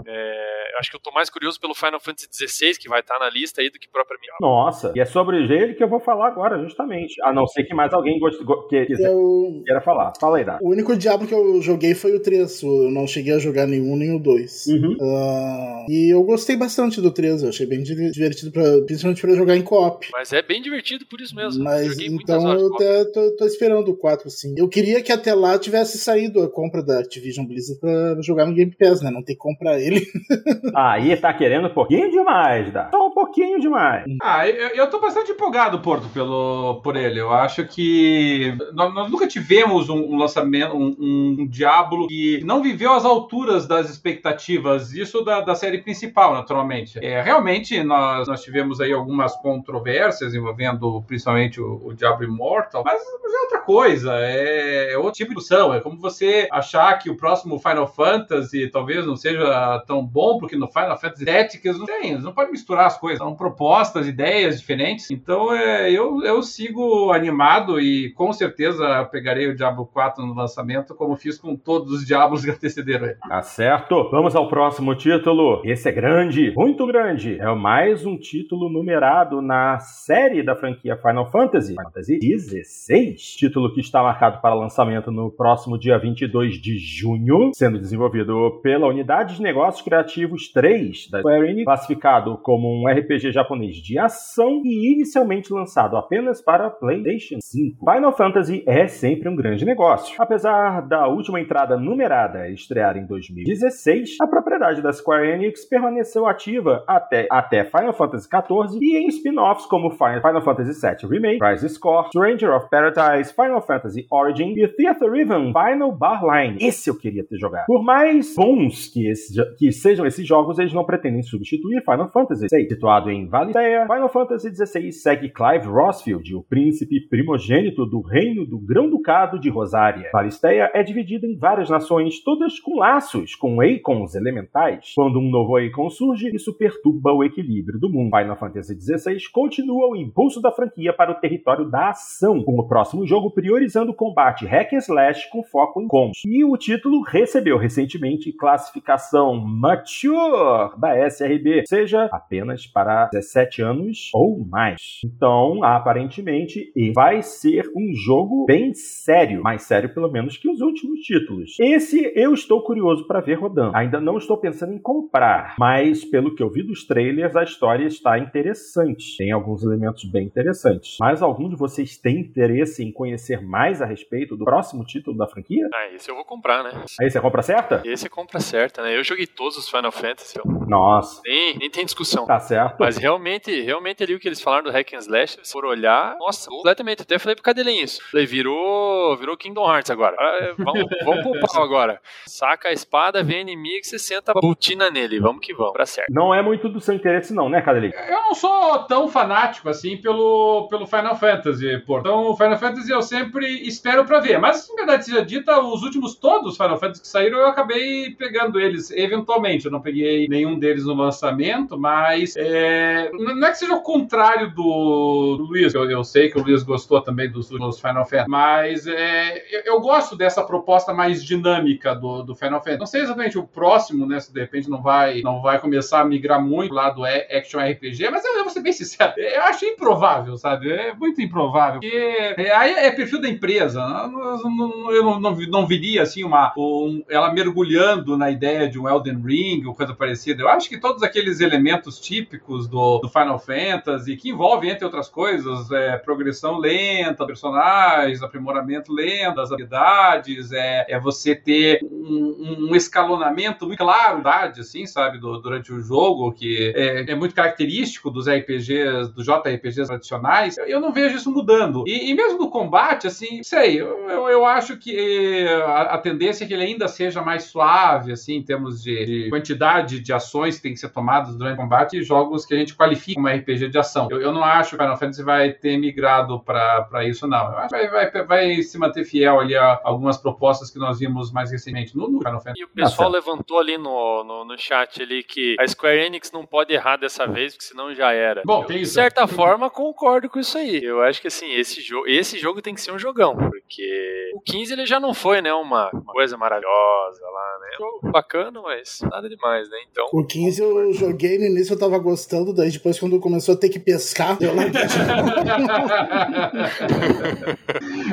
é, acho que eu tô mais curioso pelo Final Fantasy XVI, que vai estar tá na lista aí, do que propriamente. Nossa, e é sobre ele que eu vou falar agora, justamente. A não ser que mais alguém goste, que, quiser, eu... queira falar. Fala aí, Dá. O único Diablo que eu joguei foi o 3. Eu não cheguei a jogar nenhum nem o 2. Uhum. Uh, e eu gostei bastante do 3. Eu achei bem divertido, pra, principalmente pra jogar em co-op. Mas é bem divertido por isso mesmo. Mas então eu até tô, tô, esperando o 4, sim. Eu queria que até lá tivesse saído a compra da Activision Blizzard pra jogar no Game Pass, né? Não ter que comprar ele dele. [laughs] Aí tá querendo um pouquinho demais, dá. Só um pouquinho demais. Ah, eu, eu tô bastante empolgado, Porto, pelo, por ele. Eu acho que nós, nós nunca tivemos um, um lançamento, um, um, Diablo que não viveu às alturas das expectativas. Isso da, da série principal, naturalmente. É, realmente, nós, nós tivemos aí algumas controvérsias envolvendo principalmente o, o Diablo Immortal, mas, mas é outra coisa. É, é outro tipo de discussão. É como você achar que o próximo Final Fantasy talvez não seja tão bom, porque no Final Fantasy Tactics não tem, não pode misturar as coisas, são propostas, ideias diferentes. Então é, eu, eu sigo animado e com certeza pegarei o Diablo 4 no lançamento, como fiz com todos os Diablos que antecederam ele. Tá certo. Vamos ao próximo título. Esse é grande, muito grande. É mais um título numerado na série da franquia Final Fantasy, Final Fantasy 16. Título que está marcado para lançamento no próximo dia 22 de junho, sendo desenvolvido pela unidade de negócios Criativos 3 da Square Enix, classificado como um RPG japonês de ação e inicialmente lançado apenas para PlayStation 5. Final Fantasy é sempre um grande negócio. Apesar da última entrada numerada estrear em 2016, a propriedade da Square Enix permaneceu ativa até, até Final Fantasy XIV e em spin-offs como Final Fantasy VII Remake, Crisis Score, Stranger of Paradise, Final Fantasy Origin e Theater Even Final Barline. Esse eu queria ter jogado. Por mais bons que, esse, que sejam esses jogos, eles não pretendem substituir Final Fantasy VI. Situado em Valisteia, Final Fantasy XVI segue Clive Rossfield, o príncipe primogênito do reino do Grão-Ducado de Rosária. Valisteia é dividida em várias nações, todas com laços, com Eikons elementais. Quando um novo Eikon surge, isso perturba o equilíbrio do mundo. Final Fantasy XVI continua o impulso da franquia para o território da ação, com o próximo jogo priorizando o combate hack and slash com foco em combos. E o título recebeu recentemente classificação Mature da SRB, seja apenas para 17 anos ou mais. Então, aparentemente, vai ser um jogo bem sério, mais sério pelo menos que os últimos títulos. Esse eu estou curioso para ver rodando. Ainda não estou pensando em comprar, mas pelo que eu vi dos trailers, a história está interessante. Tem alguns elementos bem interessantes. Mas algum de vocês tem interesse em conhecer mais a respeito do próximo título da franquia? Ah, esse eu vou comprar, né? Aí você compra certa? Esse é compra certa, né? Eu joguei todos os Final Fantasy. Nossa. Nem, nem tem discussão. Tá certo. Mas realmente, realmente ali o que eles falaram do Hack and Slash, se for olhar, nossa, completamente. Até falei pro Cadelinho isso. Falei, virou, virou Kingdom Hearts agora. Ah, vamos, [laughs] vamos pro pau agora. Saca a espada, vem inimigo e você senta a botina nele. Vamos que vamos, pra certo. Não é muito do seu interesse não, né, Cadelinho? Eu não sou tão fanático assim pelo, pelo Final Fantasy, pô. Então, o Final Fantasy eu sempre espero pra ver. Mas, em verdade seja dita, os últimos todos Final Fantasy que saíram, eu acabei pegando eles eventualmente eu não peguei nenhum deles no lançamento, mas é, não é que seja o contrário do, do Luiz. Eu, eu, sei que o Luiz gostou também dos, dos Final Fantasy, mas é, eu, eu, gosto dessa proposta mais dinâmica do, do Final Fantasy. Não sei exatamente o próximo, né? Se de repente não vai, não vai começar a migrar muito lá do Action RPG, mas eu, eu vou ser bem sincero, eu acho improvável, sabe? É muito improvável. Porque é, aí é perfil da empresa. Eu não, não, não, não viria assim uma um, ela mergulhando na ideia de um Elden Elden Ring ou coisa parecida. Eu acho que todos aqueles elementos típicos do, do Final Fantasy, que envolvem, entre outras coisas, é, progressão lenta, personagens, aprimoramento lento, as habilidades, é, é você ter um, um escalonamento muito claro, assim, sabe, do, durante o jogo, que é, é, muito característico dos RPGs, dos JRPGs tradicionais, eu, eu não vejo isso mudando. E, e, mesmo no combate, assim, sei, eu, eu, eu acho que a, a, tendência é que ele ainda seja mais suave, assim, em termos de, de, quantidade de ações que tem que ser tomadas durante o combate e jogos que a gente qualifica como RPG de ação. Eu, eu não acho que o Final Fantasy vai ter migrado para isso, não. Eu acho que vai, vai, vai, se manter fiel ali a algumas propostas que nós vimos mais recentemente no, no Final Fantasy. E o pessoal levantou ali no, no, no, chat ali que a Square Enix não pode errar dessa vez, porque senão já era. Bom, tem isso. De certa forma, concordo com isso aí. Eu acho que assim, esse, jo esse jogo tem que ser um jogão, porque o 15 ele já não foi, né, uma, uma coisa maravilhosa lá, né? Bacana, mas nada demais, né? Então. O 15 eu joguei no início, eu tava gostando, daí depois quando começou a ter que pescar, eu não [laughs]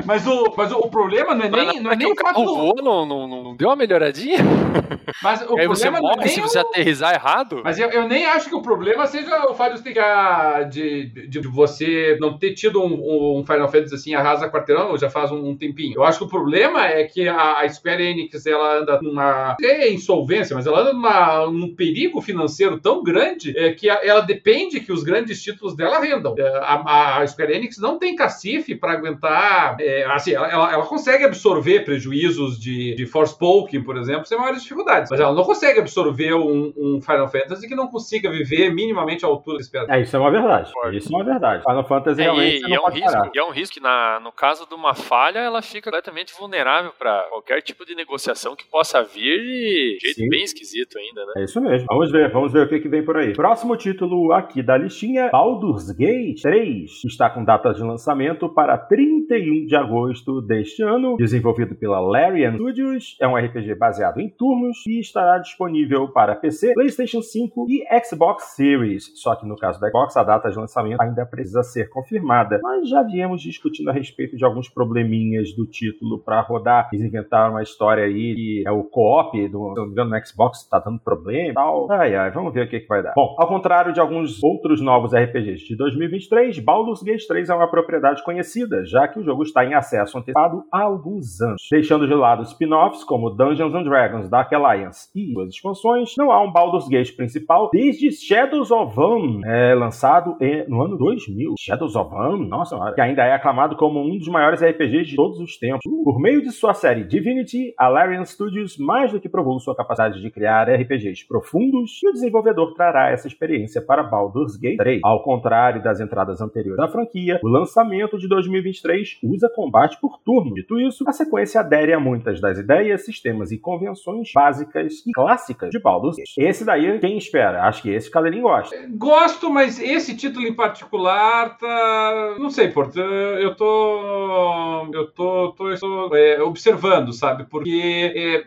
mas o, mas o problema não é nem, não é nem o carro voa, não, não, não, deu uma melhoradinha? Mas o [laughs] aí você morre é se você o... aterrizar errado. Mas eu, eu, nem acho que o problema seja o fato de, ter, de, de, de você não ter tido um, um, Final Fantasy assim, arrasa quarteirão já faz um, um, tempinho. Eu acho que o problema é que a, a Square Enix ela anda numa é insolvência, mas ela anda numa, num perigo financeiro tão grande é, que a, ela depende que os grandes títulos dela rendam. É, a, a, Square Enix não tem cacife para aguentar. É, assim, ela, ela, ela, consegue absorver prejuízos de, de Forspoken, por exemplo, sem maiores dificuldades. Mas ela não consegue absorver um, um Final Fantasy que não consiga viver minimamente a altura esperada. É, isso é uma verdade. Isso é uma verdade. Final Fantasy é, realmente. E, e é, um risco, e é um risco que, na, no caso de uma falha, ela fica completamente vulnerável para qualquer tipo de negociação que possa vir de jeito Sim. bem esquisito ainda, né? É isso mesmo. Vamos ver, vamos ver o que, que vem por aí. Próximo título aqui da listinha: Baldur's Gate 3. Está com data de lançamento para 31 de agosto deste ano. Desenvolvido pela Larian Studios. É um RPG baseado em turnos e estará disponível para PC, PlayStation 5 e Xbox Series. Só que no caso da Xbox, a data de lançamento ainda precisa ser confirmada. Mas já viemos discutindo a respeito de alguns probleminhas do título para rodar. Eles inventaram uma história aí que é o co-op, do, engano, no Xbox tá dando problema e tal. Ai, ai, vamos ver o que, que vai dar. Bom, ao contrário de alguns outros novos RPGs de 2023, Baldur's Gate 3 é uma propriedade conhecida, já que o jogo está em acesso antecipado há alguns anos. Deixando de lado spin-offs como Dungeons and Dragons, Dark Alliance e suas expansões, não há um Baldur's Gate principal desde Shadows of Am, é, lançado no ano 2000. Shadows of Am, nossa, que ainda é aclamado como um dos maiores RPGs de todos os tempos. Por meio de sua série Divinity, a Larian Studios mais do que provou sua capacidade de criar RPGs profundos e o desenvolvedor trará essa experiência para Baldur's Gate 3. Ao contrário das entradas anteriores da franquia, o lançamento de 2023 usa combate por turno. Dito isso, a sequência adere a muitas das ideias, sistemas e convenções básicas e clássicas de Baldur's Gate. Esse daí, quem espera? Acho que esse Cadeirinho gosta. Gosto, mas esse título em particular tá... Não sei, Porto, eu tô... Eu tô, tô, tô é, observando, sabe? Porque é,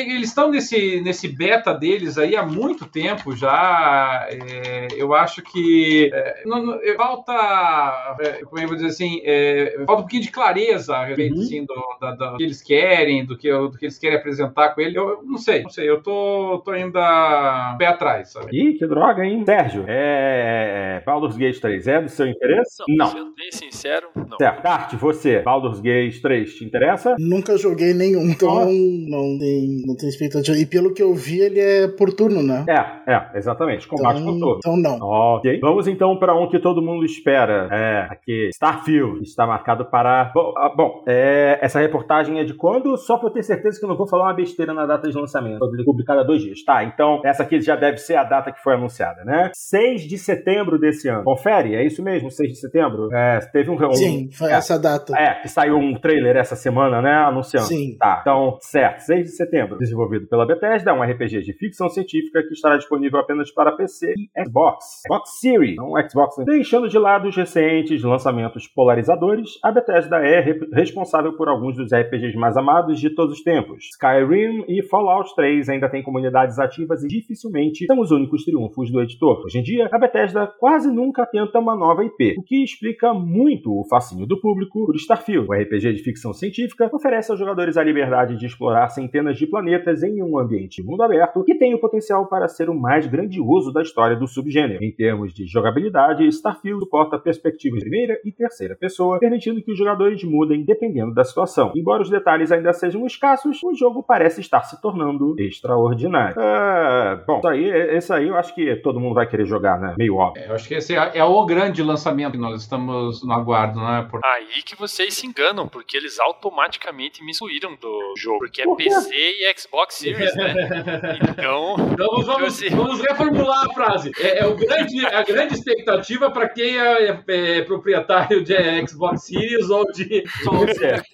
eles estão nesse, nesse beta deles aí há muito tempo já. É, eu acho que é, não, não, falta, é, como eu vou dizer assim, é, falta um pouquinho de clareza a respeito uhum. assim, do, da, do, que eles querem, do que, do que eles querem apresentar com ele. Eu, não sei, não sei, eu tô, tô ainda pé atrás, sabe? Ih, que droga, hein? Sérgio, é, é Baldur's Gate 3 é do seu interesse? Não. Sendo sincero, não. Certo. Tart, você, Baldur's Gate 3 te interessa? Nunca joguei nenhum, então não tem, não tem expectativa. E pelo que eu vi, ele é por turno, né? É, é, exatamente. Combate então, por turno. Então não. Ok. Vamos então para um que todo mundo espera. É, aqui, Starfield. Está marcado para. Bom, ah, bom é, essa reportagem é de quando? Só para eu ter certeza que eu não vou falar uma besteira na data de lançamento. Foi publicada há dois dias. Tá, então essa aqui já deve ser a data que foi anunciada, né? 6 de setembro desse ano. Confere, é isso mesmo, 6 de setembro? É, teve um. Sim, foi é, essa data. É, que saiu um trailer essa semana, né? Anunciando. Sim. Tá, então, certo. 6 de setembro. Desenvolvido pela Bethesda, é um RPG de ficção científica que estará disponível apenas para PC e Xbox. Xbox Series, não Xbox. Deixando de lado os recentes lançamentos polarizadores, a Bethesda é re responsável por alguns dos RPGs mais amados de todos os tempos. Skyrim e Fallout 3 ainda têm comunidades ativas e dificilmente são os únicos triunfos do editor. Hoje em dia, a Bethesda quase nunca tenta uma nova IP, o que explica muito o fascínio do público por Starfield, um RPG de ficção científica oferece aos jogadores a liberdade de explorar centenas de planetas em um ambiente mundo aberto que tem o potencial para ser o mais grandioso da história do subgênero. Em termos de jogabilidade, Starfield suporta perspectivas de primeira e terceira pessoa, permitindo que os jogadores mudem dependendo da situação. Embora os detalhes ainda sejam escassos, o jogo parece estar se tornando extraordinário. É, bom, isso aí, esse aí eu acho que todo mundo vai querer jogar, né? Meio óbvio. É, eu acho que esse é, é, o grande lançamento que nós estamos no aguardo, né? Por... Aí que vocês se enganam, porque eles automaticamente me excluíram do jogo. Porque é PC e Xbox Series, né? [laughs] Então. Então vamos, vamos, assim... vamos reformular a frase. É, é o grande, a grande expectativa para quem é, é, é, proprietário de Xbox Series ou de.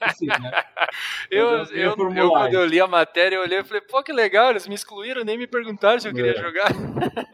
Assim, né? [laughs] eu, eu, eu, eu, quando eu li a matéria, eu olhei e falei, pô, que legal, eles me excluíram, nem me perguntaram se eu queria é. jogar.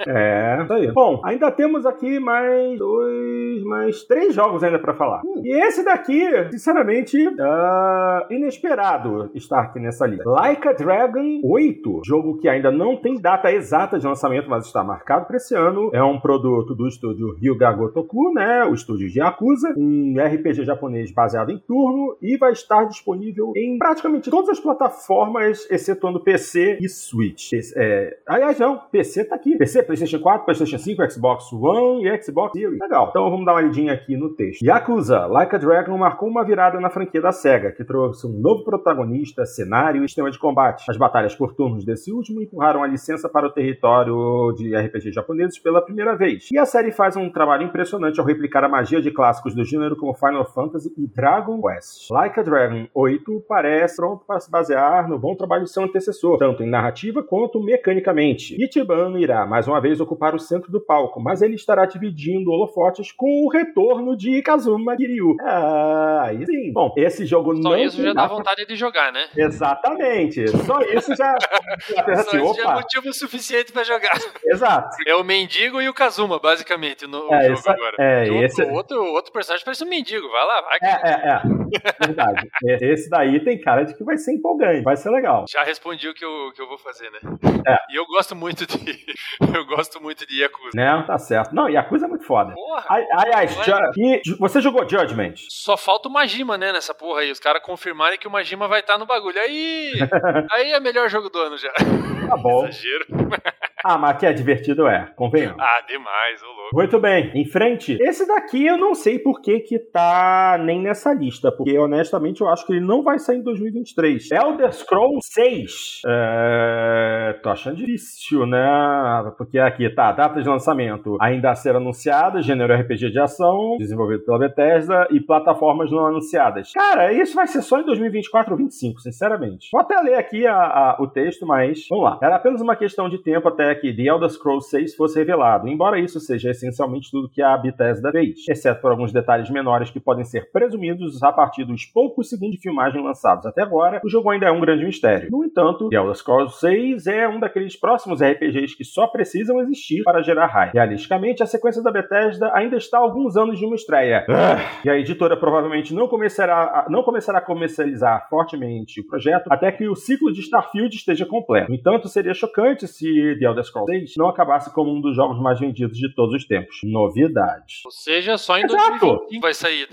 É, isso aí. Bom, ainda temos aqui mais dois, mais três jogos ainda para falar. Hum, e esse daqui, sinceramente, uh, inesperado estar aqui nessa lista. Like a Dragon 8, jogo que ainda não tem data exata de lançamento, mas está marcado para esse ano. É um produto do estúdio Ryuga Gotoku, né? O estúdio de Yakuza, um RPG japonês baseado em turno e vai estar disponível em praticamente todas as plataformas, excetuando PC e Switch. É, aliás, não, PC tá aqui. PC, PlayStation 4, PlayStation 5, Xbox One e Xbox Series. Legal. Então vamos dar uma olhadinha aqui no texto. Yakuza, Like a Dragon marcou uma virada na franquia da SEGA, que trouxe um novo protagonista, cenário e sistema de combate. As batalhas por turnos desse último empurraram a licença para o território de RPG japoneses pela primeira vez. E a série faz um trabalho impressionante ao replicar a magia de clássicos do gênero como Final Fantasy e Dragon Quest. Like a Dragon 8 parece pronto para se basear no bom trabalho de seu antecessor, tanto em narrativa quanto mecanicamente. Ichiban irá mais uma vez ocupar o centro do palco, mas ele estará dividindo holofotes com o retorno de Kazuma Kiryu. Ah, aí sim. Bom, esse jogo Só não. Só isso já dá vontade de jogar, né? Exatamente. Só isso já. [laughs] já Só assim, isso já é motivo suficiente para jogar. Exato. É o mendigo e o Kazuma, basicamente, no é, jogo essa... agora. É, outro, esse... outro, outro personagem parece um mendigo. Vai lá, vai. É, é, é. Verdade. Esse daí tem cara de que vai ser empolgante, vai ser legal. Já respondi o que eu, que eu vou fazer, né? É. E eu gosto muito de. [laughs] eu gosto muito de Yakuza. Né? Tá certo. Não, Yakuza é muito foda. Porra. Aliás, e você jogou Judgment? Só falta o Majima, né, nessa porra aí. Os caras confirmarem que o Majima vai estar no bagulho. Aí. [laughs] aí é melhor jogo do ano já. Tá bom. Exagero. [laughs] Ah, mas que é divertido é, convenhamos. Ah, demais, ô louco. Muito bem, em frente. Esse daqui eu não sei por que que tá nem nessa lista, porque honestamente eu acho que ele não vai sair em 2023. Elder Scrolls 6. É... Tô achando difícil, né? Porque aqui tá, data de lançamento ainda a ser anunciada, gênero RPG de ação, desenvolvido pela Bethesda e plataformas não anunciadas. Cara, isso vai ser só em 2024 ou 2025, sinceramente. Vou até ler aqui a, a, o texto, mas vamos lá. Era apenas uma questão de tempo até que The Elder Scrolls 6 fosse revelado, embora isso seja essencialmente tudo que a Bethesda fez, exceto por alguns detalhes menores que podem ser presumidos a partir dos poucos segundos de filmagem lançados até agora, o jogo ainda é um grande mistério. No entanto, The Elder Scrolls 6 é um daqueles próximos RPGs que só precisam existir para gerar hype. Realisticamente, a sequência da Bethesda ainda está a alguns anos de uma estreia. Ah, e a editora provavelmente não começará, a, não começará a comercializar fortemente o projeto até que o ciclo de Starfield esteja completo. No entanto, seria chocante se The Elder Scrolls 6 não acabasse como um dos jogos mais vendidos de todos os tempos. Novidade. Ou seja, só em Exato. 2025 vai sair.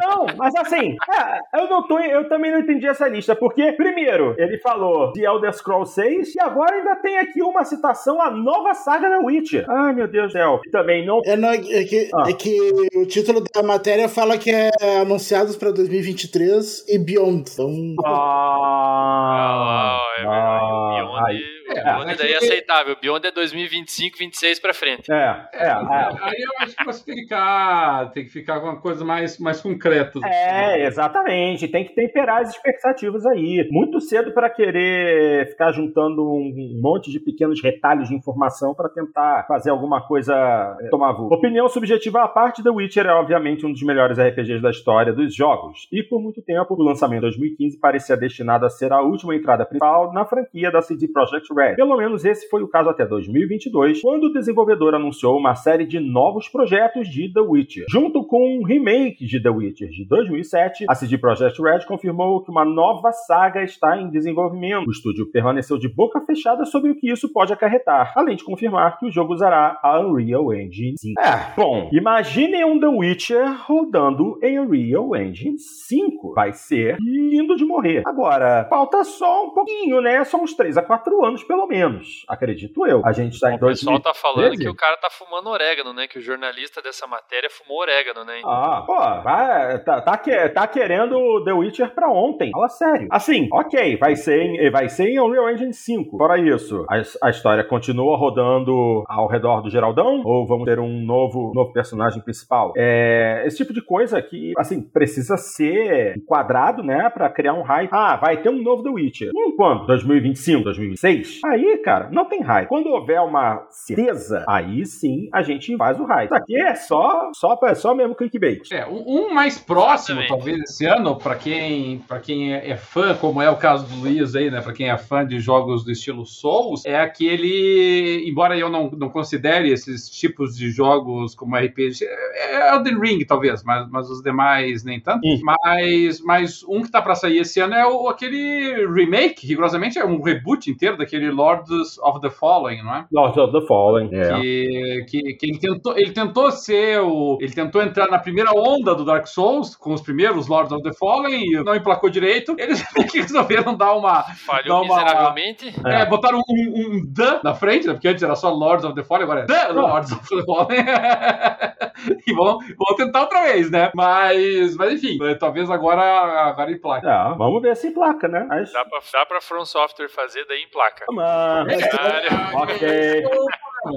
Não, mas assim, é, eu não tô, eu também não entendi essa lista, porque primeiro, ele falou de Elder Scrolls 6 e agora ainda tem aqui uma citação à nova saga da Witcher. Ai, meu Deus do céu. E também não É, não, é, que, ah. é que o título da matéria fala que é anunciados para 2023 e Beyond. Então... Ah, ah, é verdade. Ah, Beyond aí é, Beyond daí é aceitável. Beyond é 2025, 26 pra frente. É, é, é. Aí eu acho que você tem que ficar, tem que ficar com uma coisa mais, mais concreta. É, exatamente. Tem que temperar as expectativas aí. Muito cedo para querer ficar juntando um monte de pequenos retalhos de informação para tentar fazer alguma coisa é, tomar voo. Opinião subjetiva à parte, The Witcher é obviamente um dos melhores RPGs da história dos jogos. E por muito tempo, o lançamento em 2015 parecia destinado a ser a última entrada principal na franquia da CD Projekt Red. Pelo menos esse foi o caso até 2022, quando o desenvolvedor anunciou uma série de novos projetos de The Witcher. Junto com um remake de The Witcher de 2007, a CD Projekt Red confirmou que uma nova saga está em desenvolvimento. O estúdio permaneceu de boca fechada sobre o que isso pode acarretar, além de confirmar que o jogo usará a Unreal Engine 5. É, bom, imaginem um The Witcher rodando em Unreal Engine 5. Vai ser lindo de morrer. Agora, falta só um pouquinho, né? Só uns 3 a 4 anos, pelo menos. Acredito eu. A gente tá em O pessoal tá falando que o cara tá fumando orégano, né? Que o jornalista dessa matéria fumou orégano, né? Ah, pô, vai, tá, tá, que- tá querendo The Witcher pra ontem. Fala sério. Assim, ok, vai ser em, vai ser em Unreal Engine 5. Fora isso, a, a história continua rodando ao redor do Geraldão? Ou vamos ter um novo, novo personagem principal? É, esse tipo de coisa que, assim, precisa ser enquadrado, né? Pra criar um hype. Ah, vai ter um novo The Witcher. Hum, quando? 2025, 2026? Aí, cara, não tem hype. Quando houver uma certeza, aí sim a gente faz o hype. Isso aqui é só, só, é só mesmo clickbait. É, um mais próximo, Exatamente. talvez, esse ano, pra quem, pra quem é é fã, como é o caso do Luiz aí, né? Pra quem é fã de jogos do estilo Souls, é aquele. Embora eu não, não considere esses tipos de jogos como RPG, é Elden Ring, talvez, mas, mas os demais nem tanto. Hum. Mas, mas um que tá pra sair esse ano é o, aquele remake, que rigorosamente é um reboot inteiro daquele Lords of the Fallen, não é? Lord of the Fallen. É. Que, que, que ele, tentou, ele tentou ser o. Ele tentou entrar na primeira onda do Dark Souls, com os primeiros Lords of the Fallen, e não emplacou direito. Eles [laughs] resolveram dar uma. Falhou Dá uma- miseravelmente. É, botaram um, um, um The na frente, né? Porque antes era só Lords of the Fallen, agora é The Lords of the Fallen. [laughs] e vão, vão tentar outra vez, né? Mas, mas enfim, eh, talvez agora, agora emplaque. É, vamos ver se placa, né? Mas... Dá pra, dá pra From Software fazer daí em placa. Mano, Neste. Der.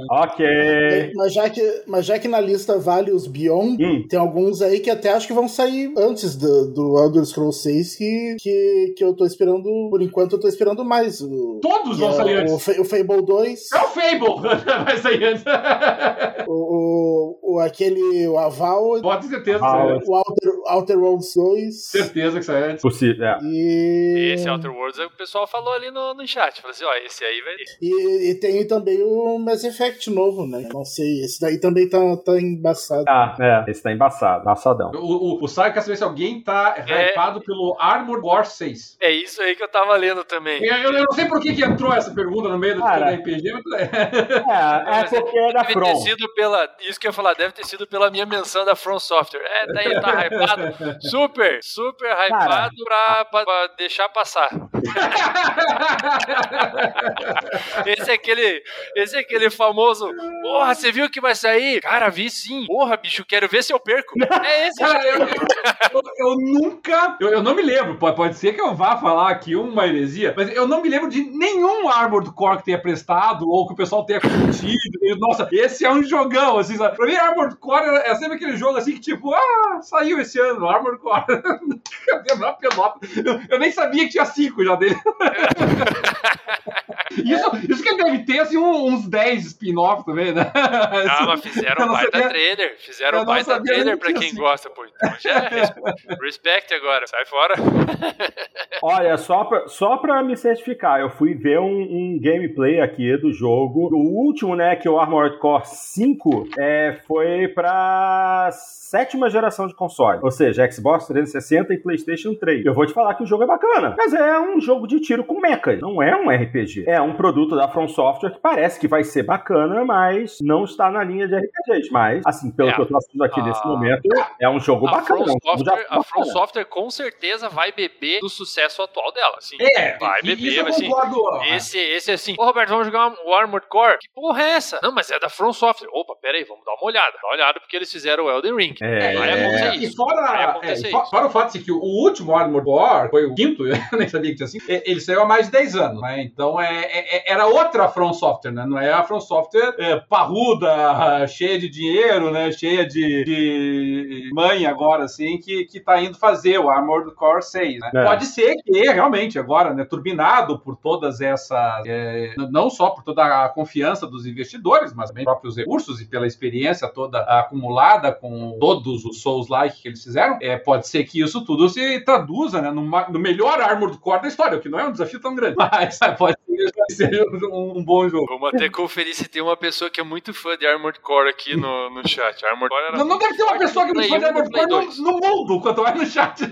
Ok. Mas já, que, mas já que na lista vale os Beyond, Hum. tem alguns aí que até acho que vão sair antes do, do Elder Scrolls 6 que, que, que eu tô esperando, por enquanto eu tô esperando mais. O, Todos vão é sair o, antes. Fa- o Fable 2, É o Fable! [laughs] Vai sair antes. [laughs] o, o, o aquele, o Aval, Pode ter certeza que sai antes. o Outer, Outer Worlds 2 Certeza que sai antes. Possível, é. e... Esse Outer Worlds, o pessoal falou ali no, no chat. Falou assim, ó, esse aí vai... E, e tem também o Mass Effect novo, né? Não sei, esse daí também tá, tá embaçado. Ah, é, esse tá embaçado, embaçadão. O, o, o Saio quer saber se alguém tá É. hypado pelo Armored Core 6. É isso aí que eu tava lendo também. Eu, eu- eu não sei por que, que entrou essa pergunta no meio da Cara. da RPG, mas É, é porque é da Deve ter From. sido pela. Isso que eu ia falar, deve ter sido pela minha menção da From Software. É, tá aí, tá hypado. Super, super hypado pra, pra- pra deixar passar. [laughs] Esse é aquele. Esse é aquele famoso. Porra, você viu que vai sair? Cara, vi sim. Porra, bicho, quero ver se eu perco. É esse. Cara, eu, eu- eu nunca. Eu, eu não me lembro, pode, pode ser que eu vá falar aqui uma heresia, mas eu não me lembro de nenhum Armored Core que tenha prestado ou que o pessoal tenha curtido. E, Nossa, esse é um jogão, assim, sabe? Pra mim, Armored Core é é sempre aquele jogo assim que, tipo, ah, saiu esse ano, Armored [laughs] Core. Eu, eu nem sabia que tinha cinco já dele. [laughs] Isso, isso que ele deve ter, assim, uns 10 spin-off também, né? Ah, mas Eu fizeram um baita sabia- trailer. Fizeram um baita trailer pra que quem assim. gosta, pô. Então já res- respect agora. Sai fora. [laughs] Olha, só pra, só pra me certificar, eu fui ver um, um gameplay aqui do jogo. O último, né, que é o Armored Core 5, é, foi pra sétima geração de console. Ou seja, Xbox 360 e PlayStation 3. Eu vou te falar que o jogo é bacana, mas é um jogo de tiro com mechas. Não é um RPG. É um produto da From Software que parece que vai ser bacana, mas não está na linha de RPGs. Mas, assim, pelo É. que eu tô assistindo aqui Ah. nesse momento, é um jogo A bacana. From, é um jogo Software, a From. Software com certeza vai beber do sucesso atual dela. Assim. É, Vai beber, mas assim. Esse, esse assim, ô Roberto, vamos jogar o Armored Core? Que porra é essa? Não, mas é da From Software. Opa, pera aí, vamos dar uma olhada. Dá uma olhada porque eles fizeram o Elden Ring. É, Vai acontecer E isso. Vai fora, é, e isso. fora o fato de que o último Armored Core foi o quinto, [laughs] eu nem sabia que tinha assim, e- ele saiu há mais de 10 anos, né? Então é, é- é- era outra From Software, né? Não é a From Software é, parruda, [laughs] cheia de dinheiro, né? Cheia de, de mãe agora, assim, que, que tá indo fazer o Armored Core 6, né? É. Pode ser que realmente agora, né? Turbinado por todas essas, é, não só por toda a confiança dos investidores, mas também próprios recursos e pela experiência toda acumulada com todos os Souls-like que eles fizeram, é, pode ser que isso tudo se traduza né, numa- no melhor Armored Core da história, o que não é um desafio tão grande. [laughs] Mas pode seja um, um, bom jogo. Vamos até conferir se tem uma pessoa que é muito fã de Armored Core aqui no, no chat. Armored Core era não, não deve ter uma pessoa que é muito fã de Armored Core no, no, mundo, quanto mais no chat. [laughs]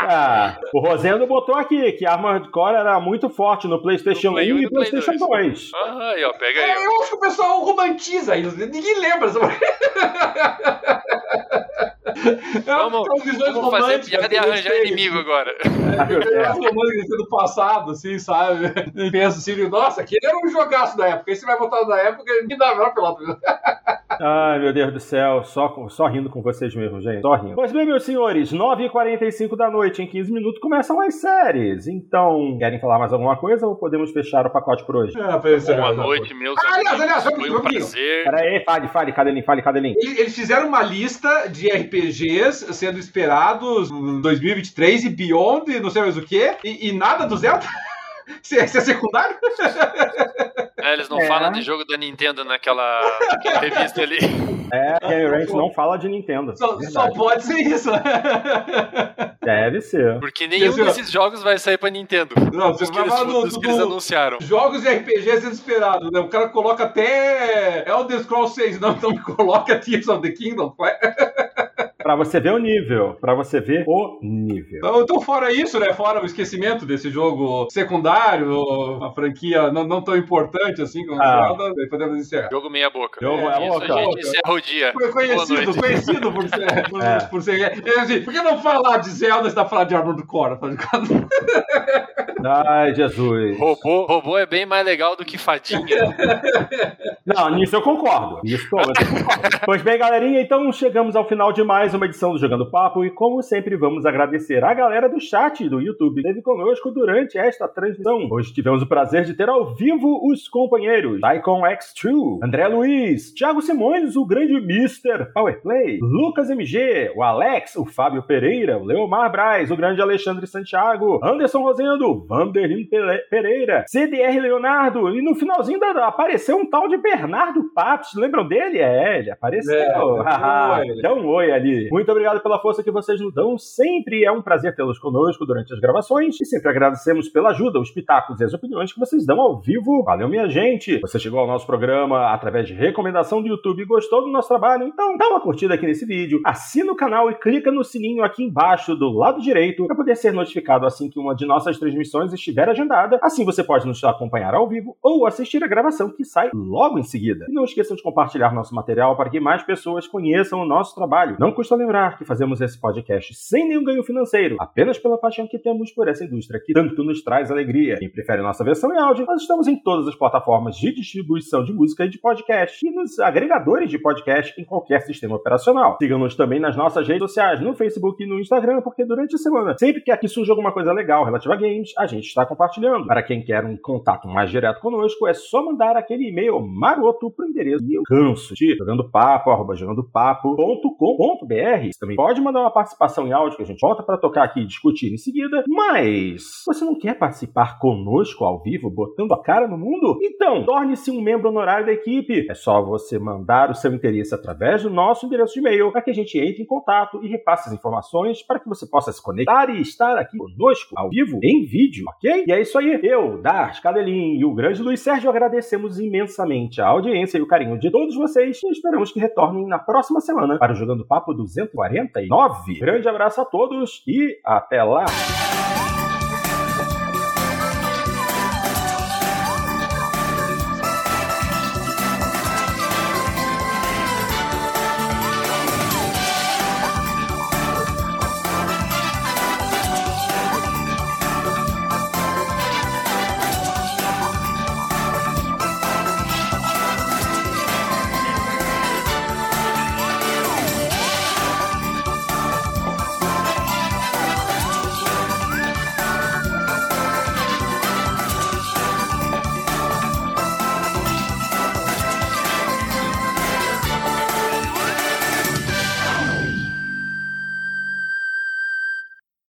ah, o Rosendo botou aqui que Armored Core era muito forte no PlayStation 1 e, e PlayStation 2. Ah, aí, ó, pega aí. É, eu acho que o pessoal romantiza isso. Ninguém lembra. [laughs] [laughs] Vamos, vamos fazer piada e arranjar inimigo agora. [laughs] É, do passado, assim, sabe? E pensa assim, nossa, aquele era um jogaço da época. Esse vai voltar da época e me dá a melhor pelota. [laughs] Ai, meu Deus do céu, só, só rindo com vocês mesmo, gente. Só rindo. Pois bem, meus senhores, 9h45 da noite, em 15 minutos, começam as séries. Então, querem falar mais alguma coisa ou podemos fechar o pacote por hoje? É, Boa noite, meus ah, amigos. Aliás, aliás, foi um prazer. Pera aí, fale, fale, Cadelinho, fale, Cadelinho. Eles fizeram uma lista de RPGs sendo esperados em 2023 e beyond, não sei mais o que, e, e nada do Zelda? [laughs] Isso é, secundário? É, eles não é. falam de jogo da Nintendo naquela, naquela revista ali. É, Game Ranch não fala de Nintendo. Só, só, pode ser isso. Deve ser. Porque nenhum desses jogos vai sair pra Nintendo. Não, você vai falar do, que eles anunciaram. Jogos de RPG desesperados, né? O cara coloca até Elder Scrolls 6, não, então [laughs] coloca Tears of the Kingdom. Pra você ver o nível. Pra você ver o nível. Então, então, fora isso, né? Fora o esquecimento desse jogo secundário, a franquia não, não tão importante assim como ah. Zelda, podemos encerrar. Jogo meia boca. Jogo é, isso, boca. a gente encerra o dia. Foi conhecido, conhecido por ser. Por, é. por ser é, assim, por que não falar de Zelda se dá falar de Armor do Core? Ai, Jesus. Robô, robô é bem mais legal do que fadinha. Não, nisso eu concordo. Nisso eu concordo. pois bem, galerinha, então chegamos ao final de mais uma edição do Jogando Papo e, como sempre, vamos agradecer a galera do chat do YouTube que esteve conosco durante esta transmissão. Hoje tivemos o prazer de ter ao vivo os companheiros Icon X2, André Luiz, Thiago Simões, o grande Mr. Powerplay, Lucas MG, o Alex, o Fábio Pereira, o Leomar Braz, o grande Alexandre Santiago, Anderson Rosendo, Vanderlin Pereira, CDR Leonardo e no finalzinho da, apareceu um tal de Bernardo Patos. Lembram dele? É, ele apareceu. É, [laughs] um oi ali. Muito obrigado pela força que vocês nos dão. Sempre é um prazer tê-los conosco durante as gravações e sempre agradecemos pela ajuda, os pitacos e as opiniões que vocês dão ao vivo. Valeu, minha gente. Você chegou ao nosso programa através de recomendação do YouTube e gostou do nosso trabalho? Então dá uma curtida aqui nesse vídeo, assina o canal e clica no sininho aqui embaixo do lado direito para poder ser notificado assim que uma de nossas transmissões estiver agendada. Assim você pode nos acompanhar ao vivo ou assistir a gravação que sai logo em seguida. E não esqueçam de compartilhar nosso material para que mais pessoas conheçam o nosso trabalho. Não custa lembrar que fazemos esse podcast sem nenhum ganho financeiro, apenas pela paixão que temos por essa indústria que tanto nos traz alegria. Quem prefere nossa versão em áudio, nós estamos em todas as plataformas de distribuição de música e de podcast e nos agregadores de podcast em qualquer sistema operacional. Sigam-nos também nas nossas redes sociais, no Facebook e no Instagram, porque durante a semana, sempre que aqui surge alguma coisa legal relativa a games, a gente está compartilhando. Para quem quer um contato mais direto conosco, é só mandar aquele e-mail maroto pro endereço e eu canso de jogando papo, arroba jogandopapo.com.br. Você também pode mandar uma participação em áudio que a gente volta para tocar aqui e discutir em seguida, mas você não quer participar conosco ao vivo, botando a cara no mundo? Então, torne-se um membro honorário da equipe. É só você mandar o seu interesse através do nosso endereço de e-mail para que a gente entre em contato e repasse as informações para que você possa se conectar e estar aqui conosco ao vivo em vídeo, ok? E é isso aí. Eu, Dars, Cadelin e o grande Luiz Sérgio agradecemos imensamente a audiência e o carinho de todos vocês e esperamos que retornem na próxima semana para o Jogando Papo 249. Grande abraço a todos e até lá!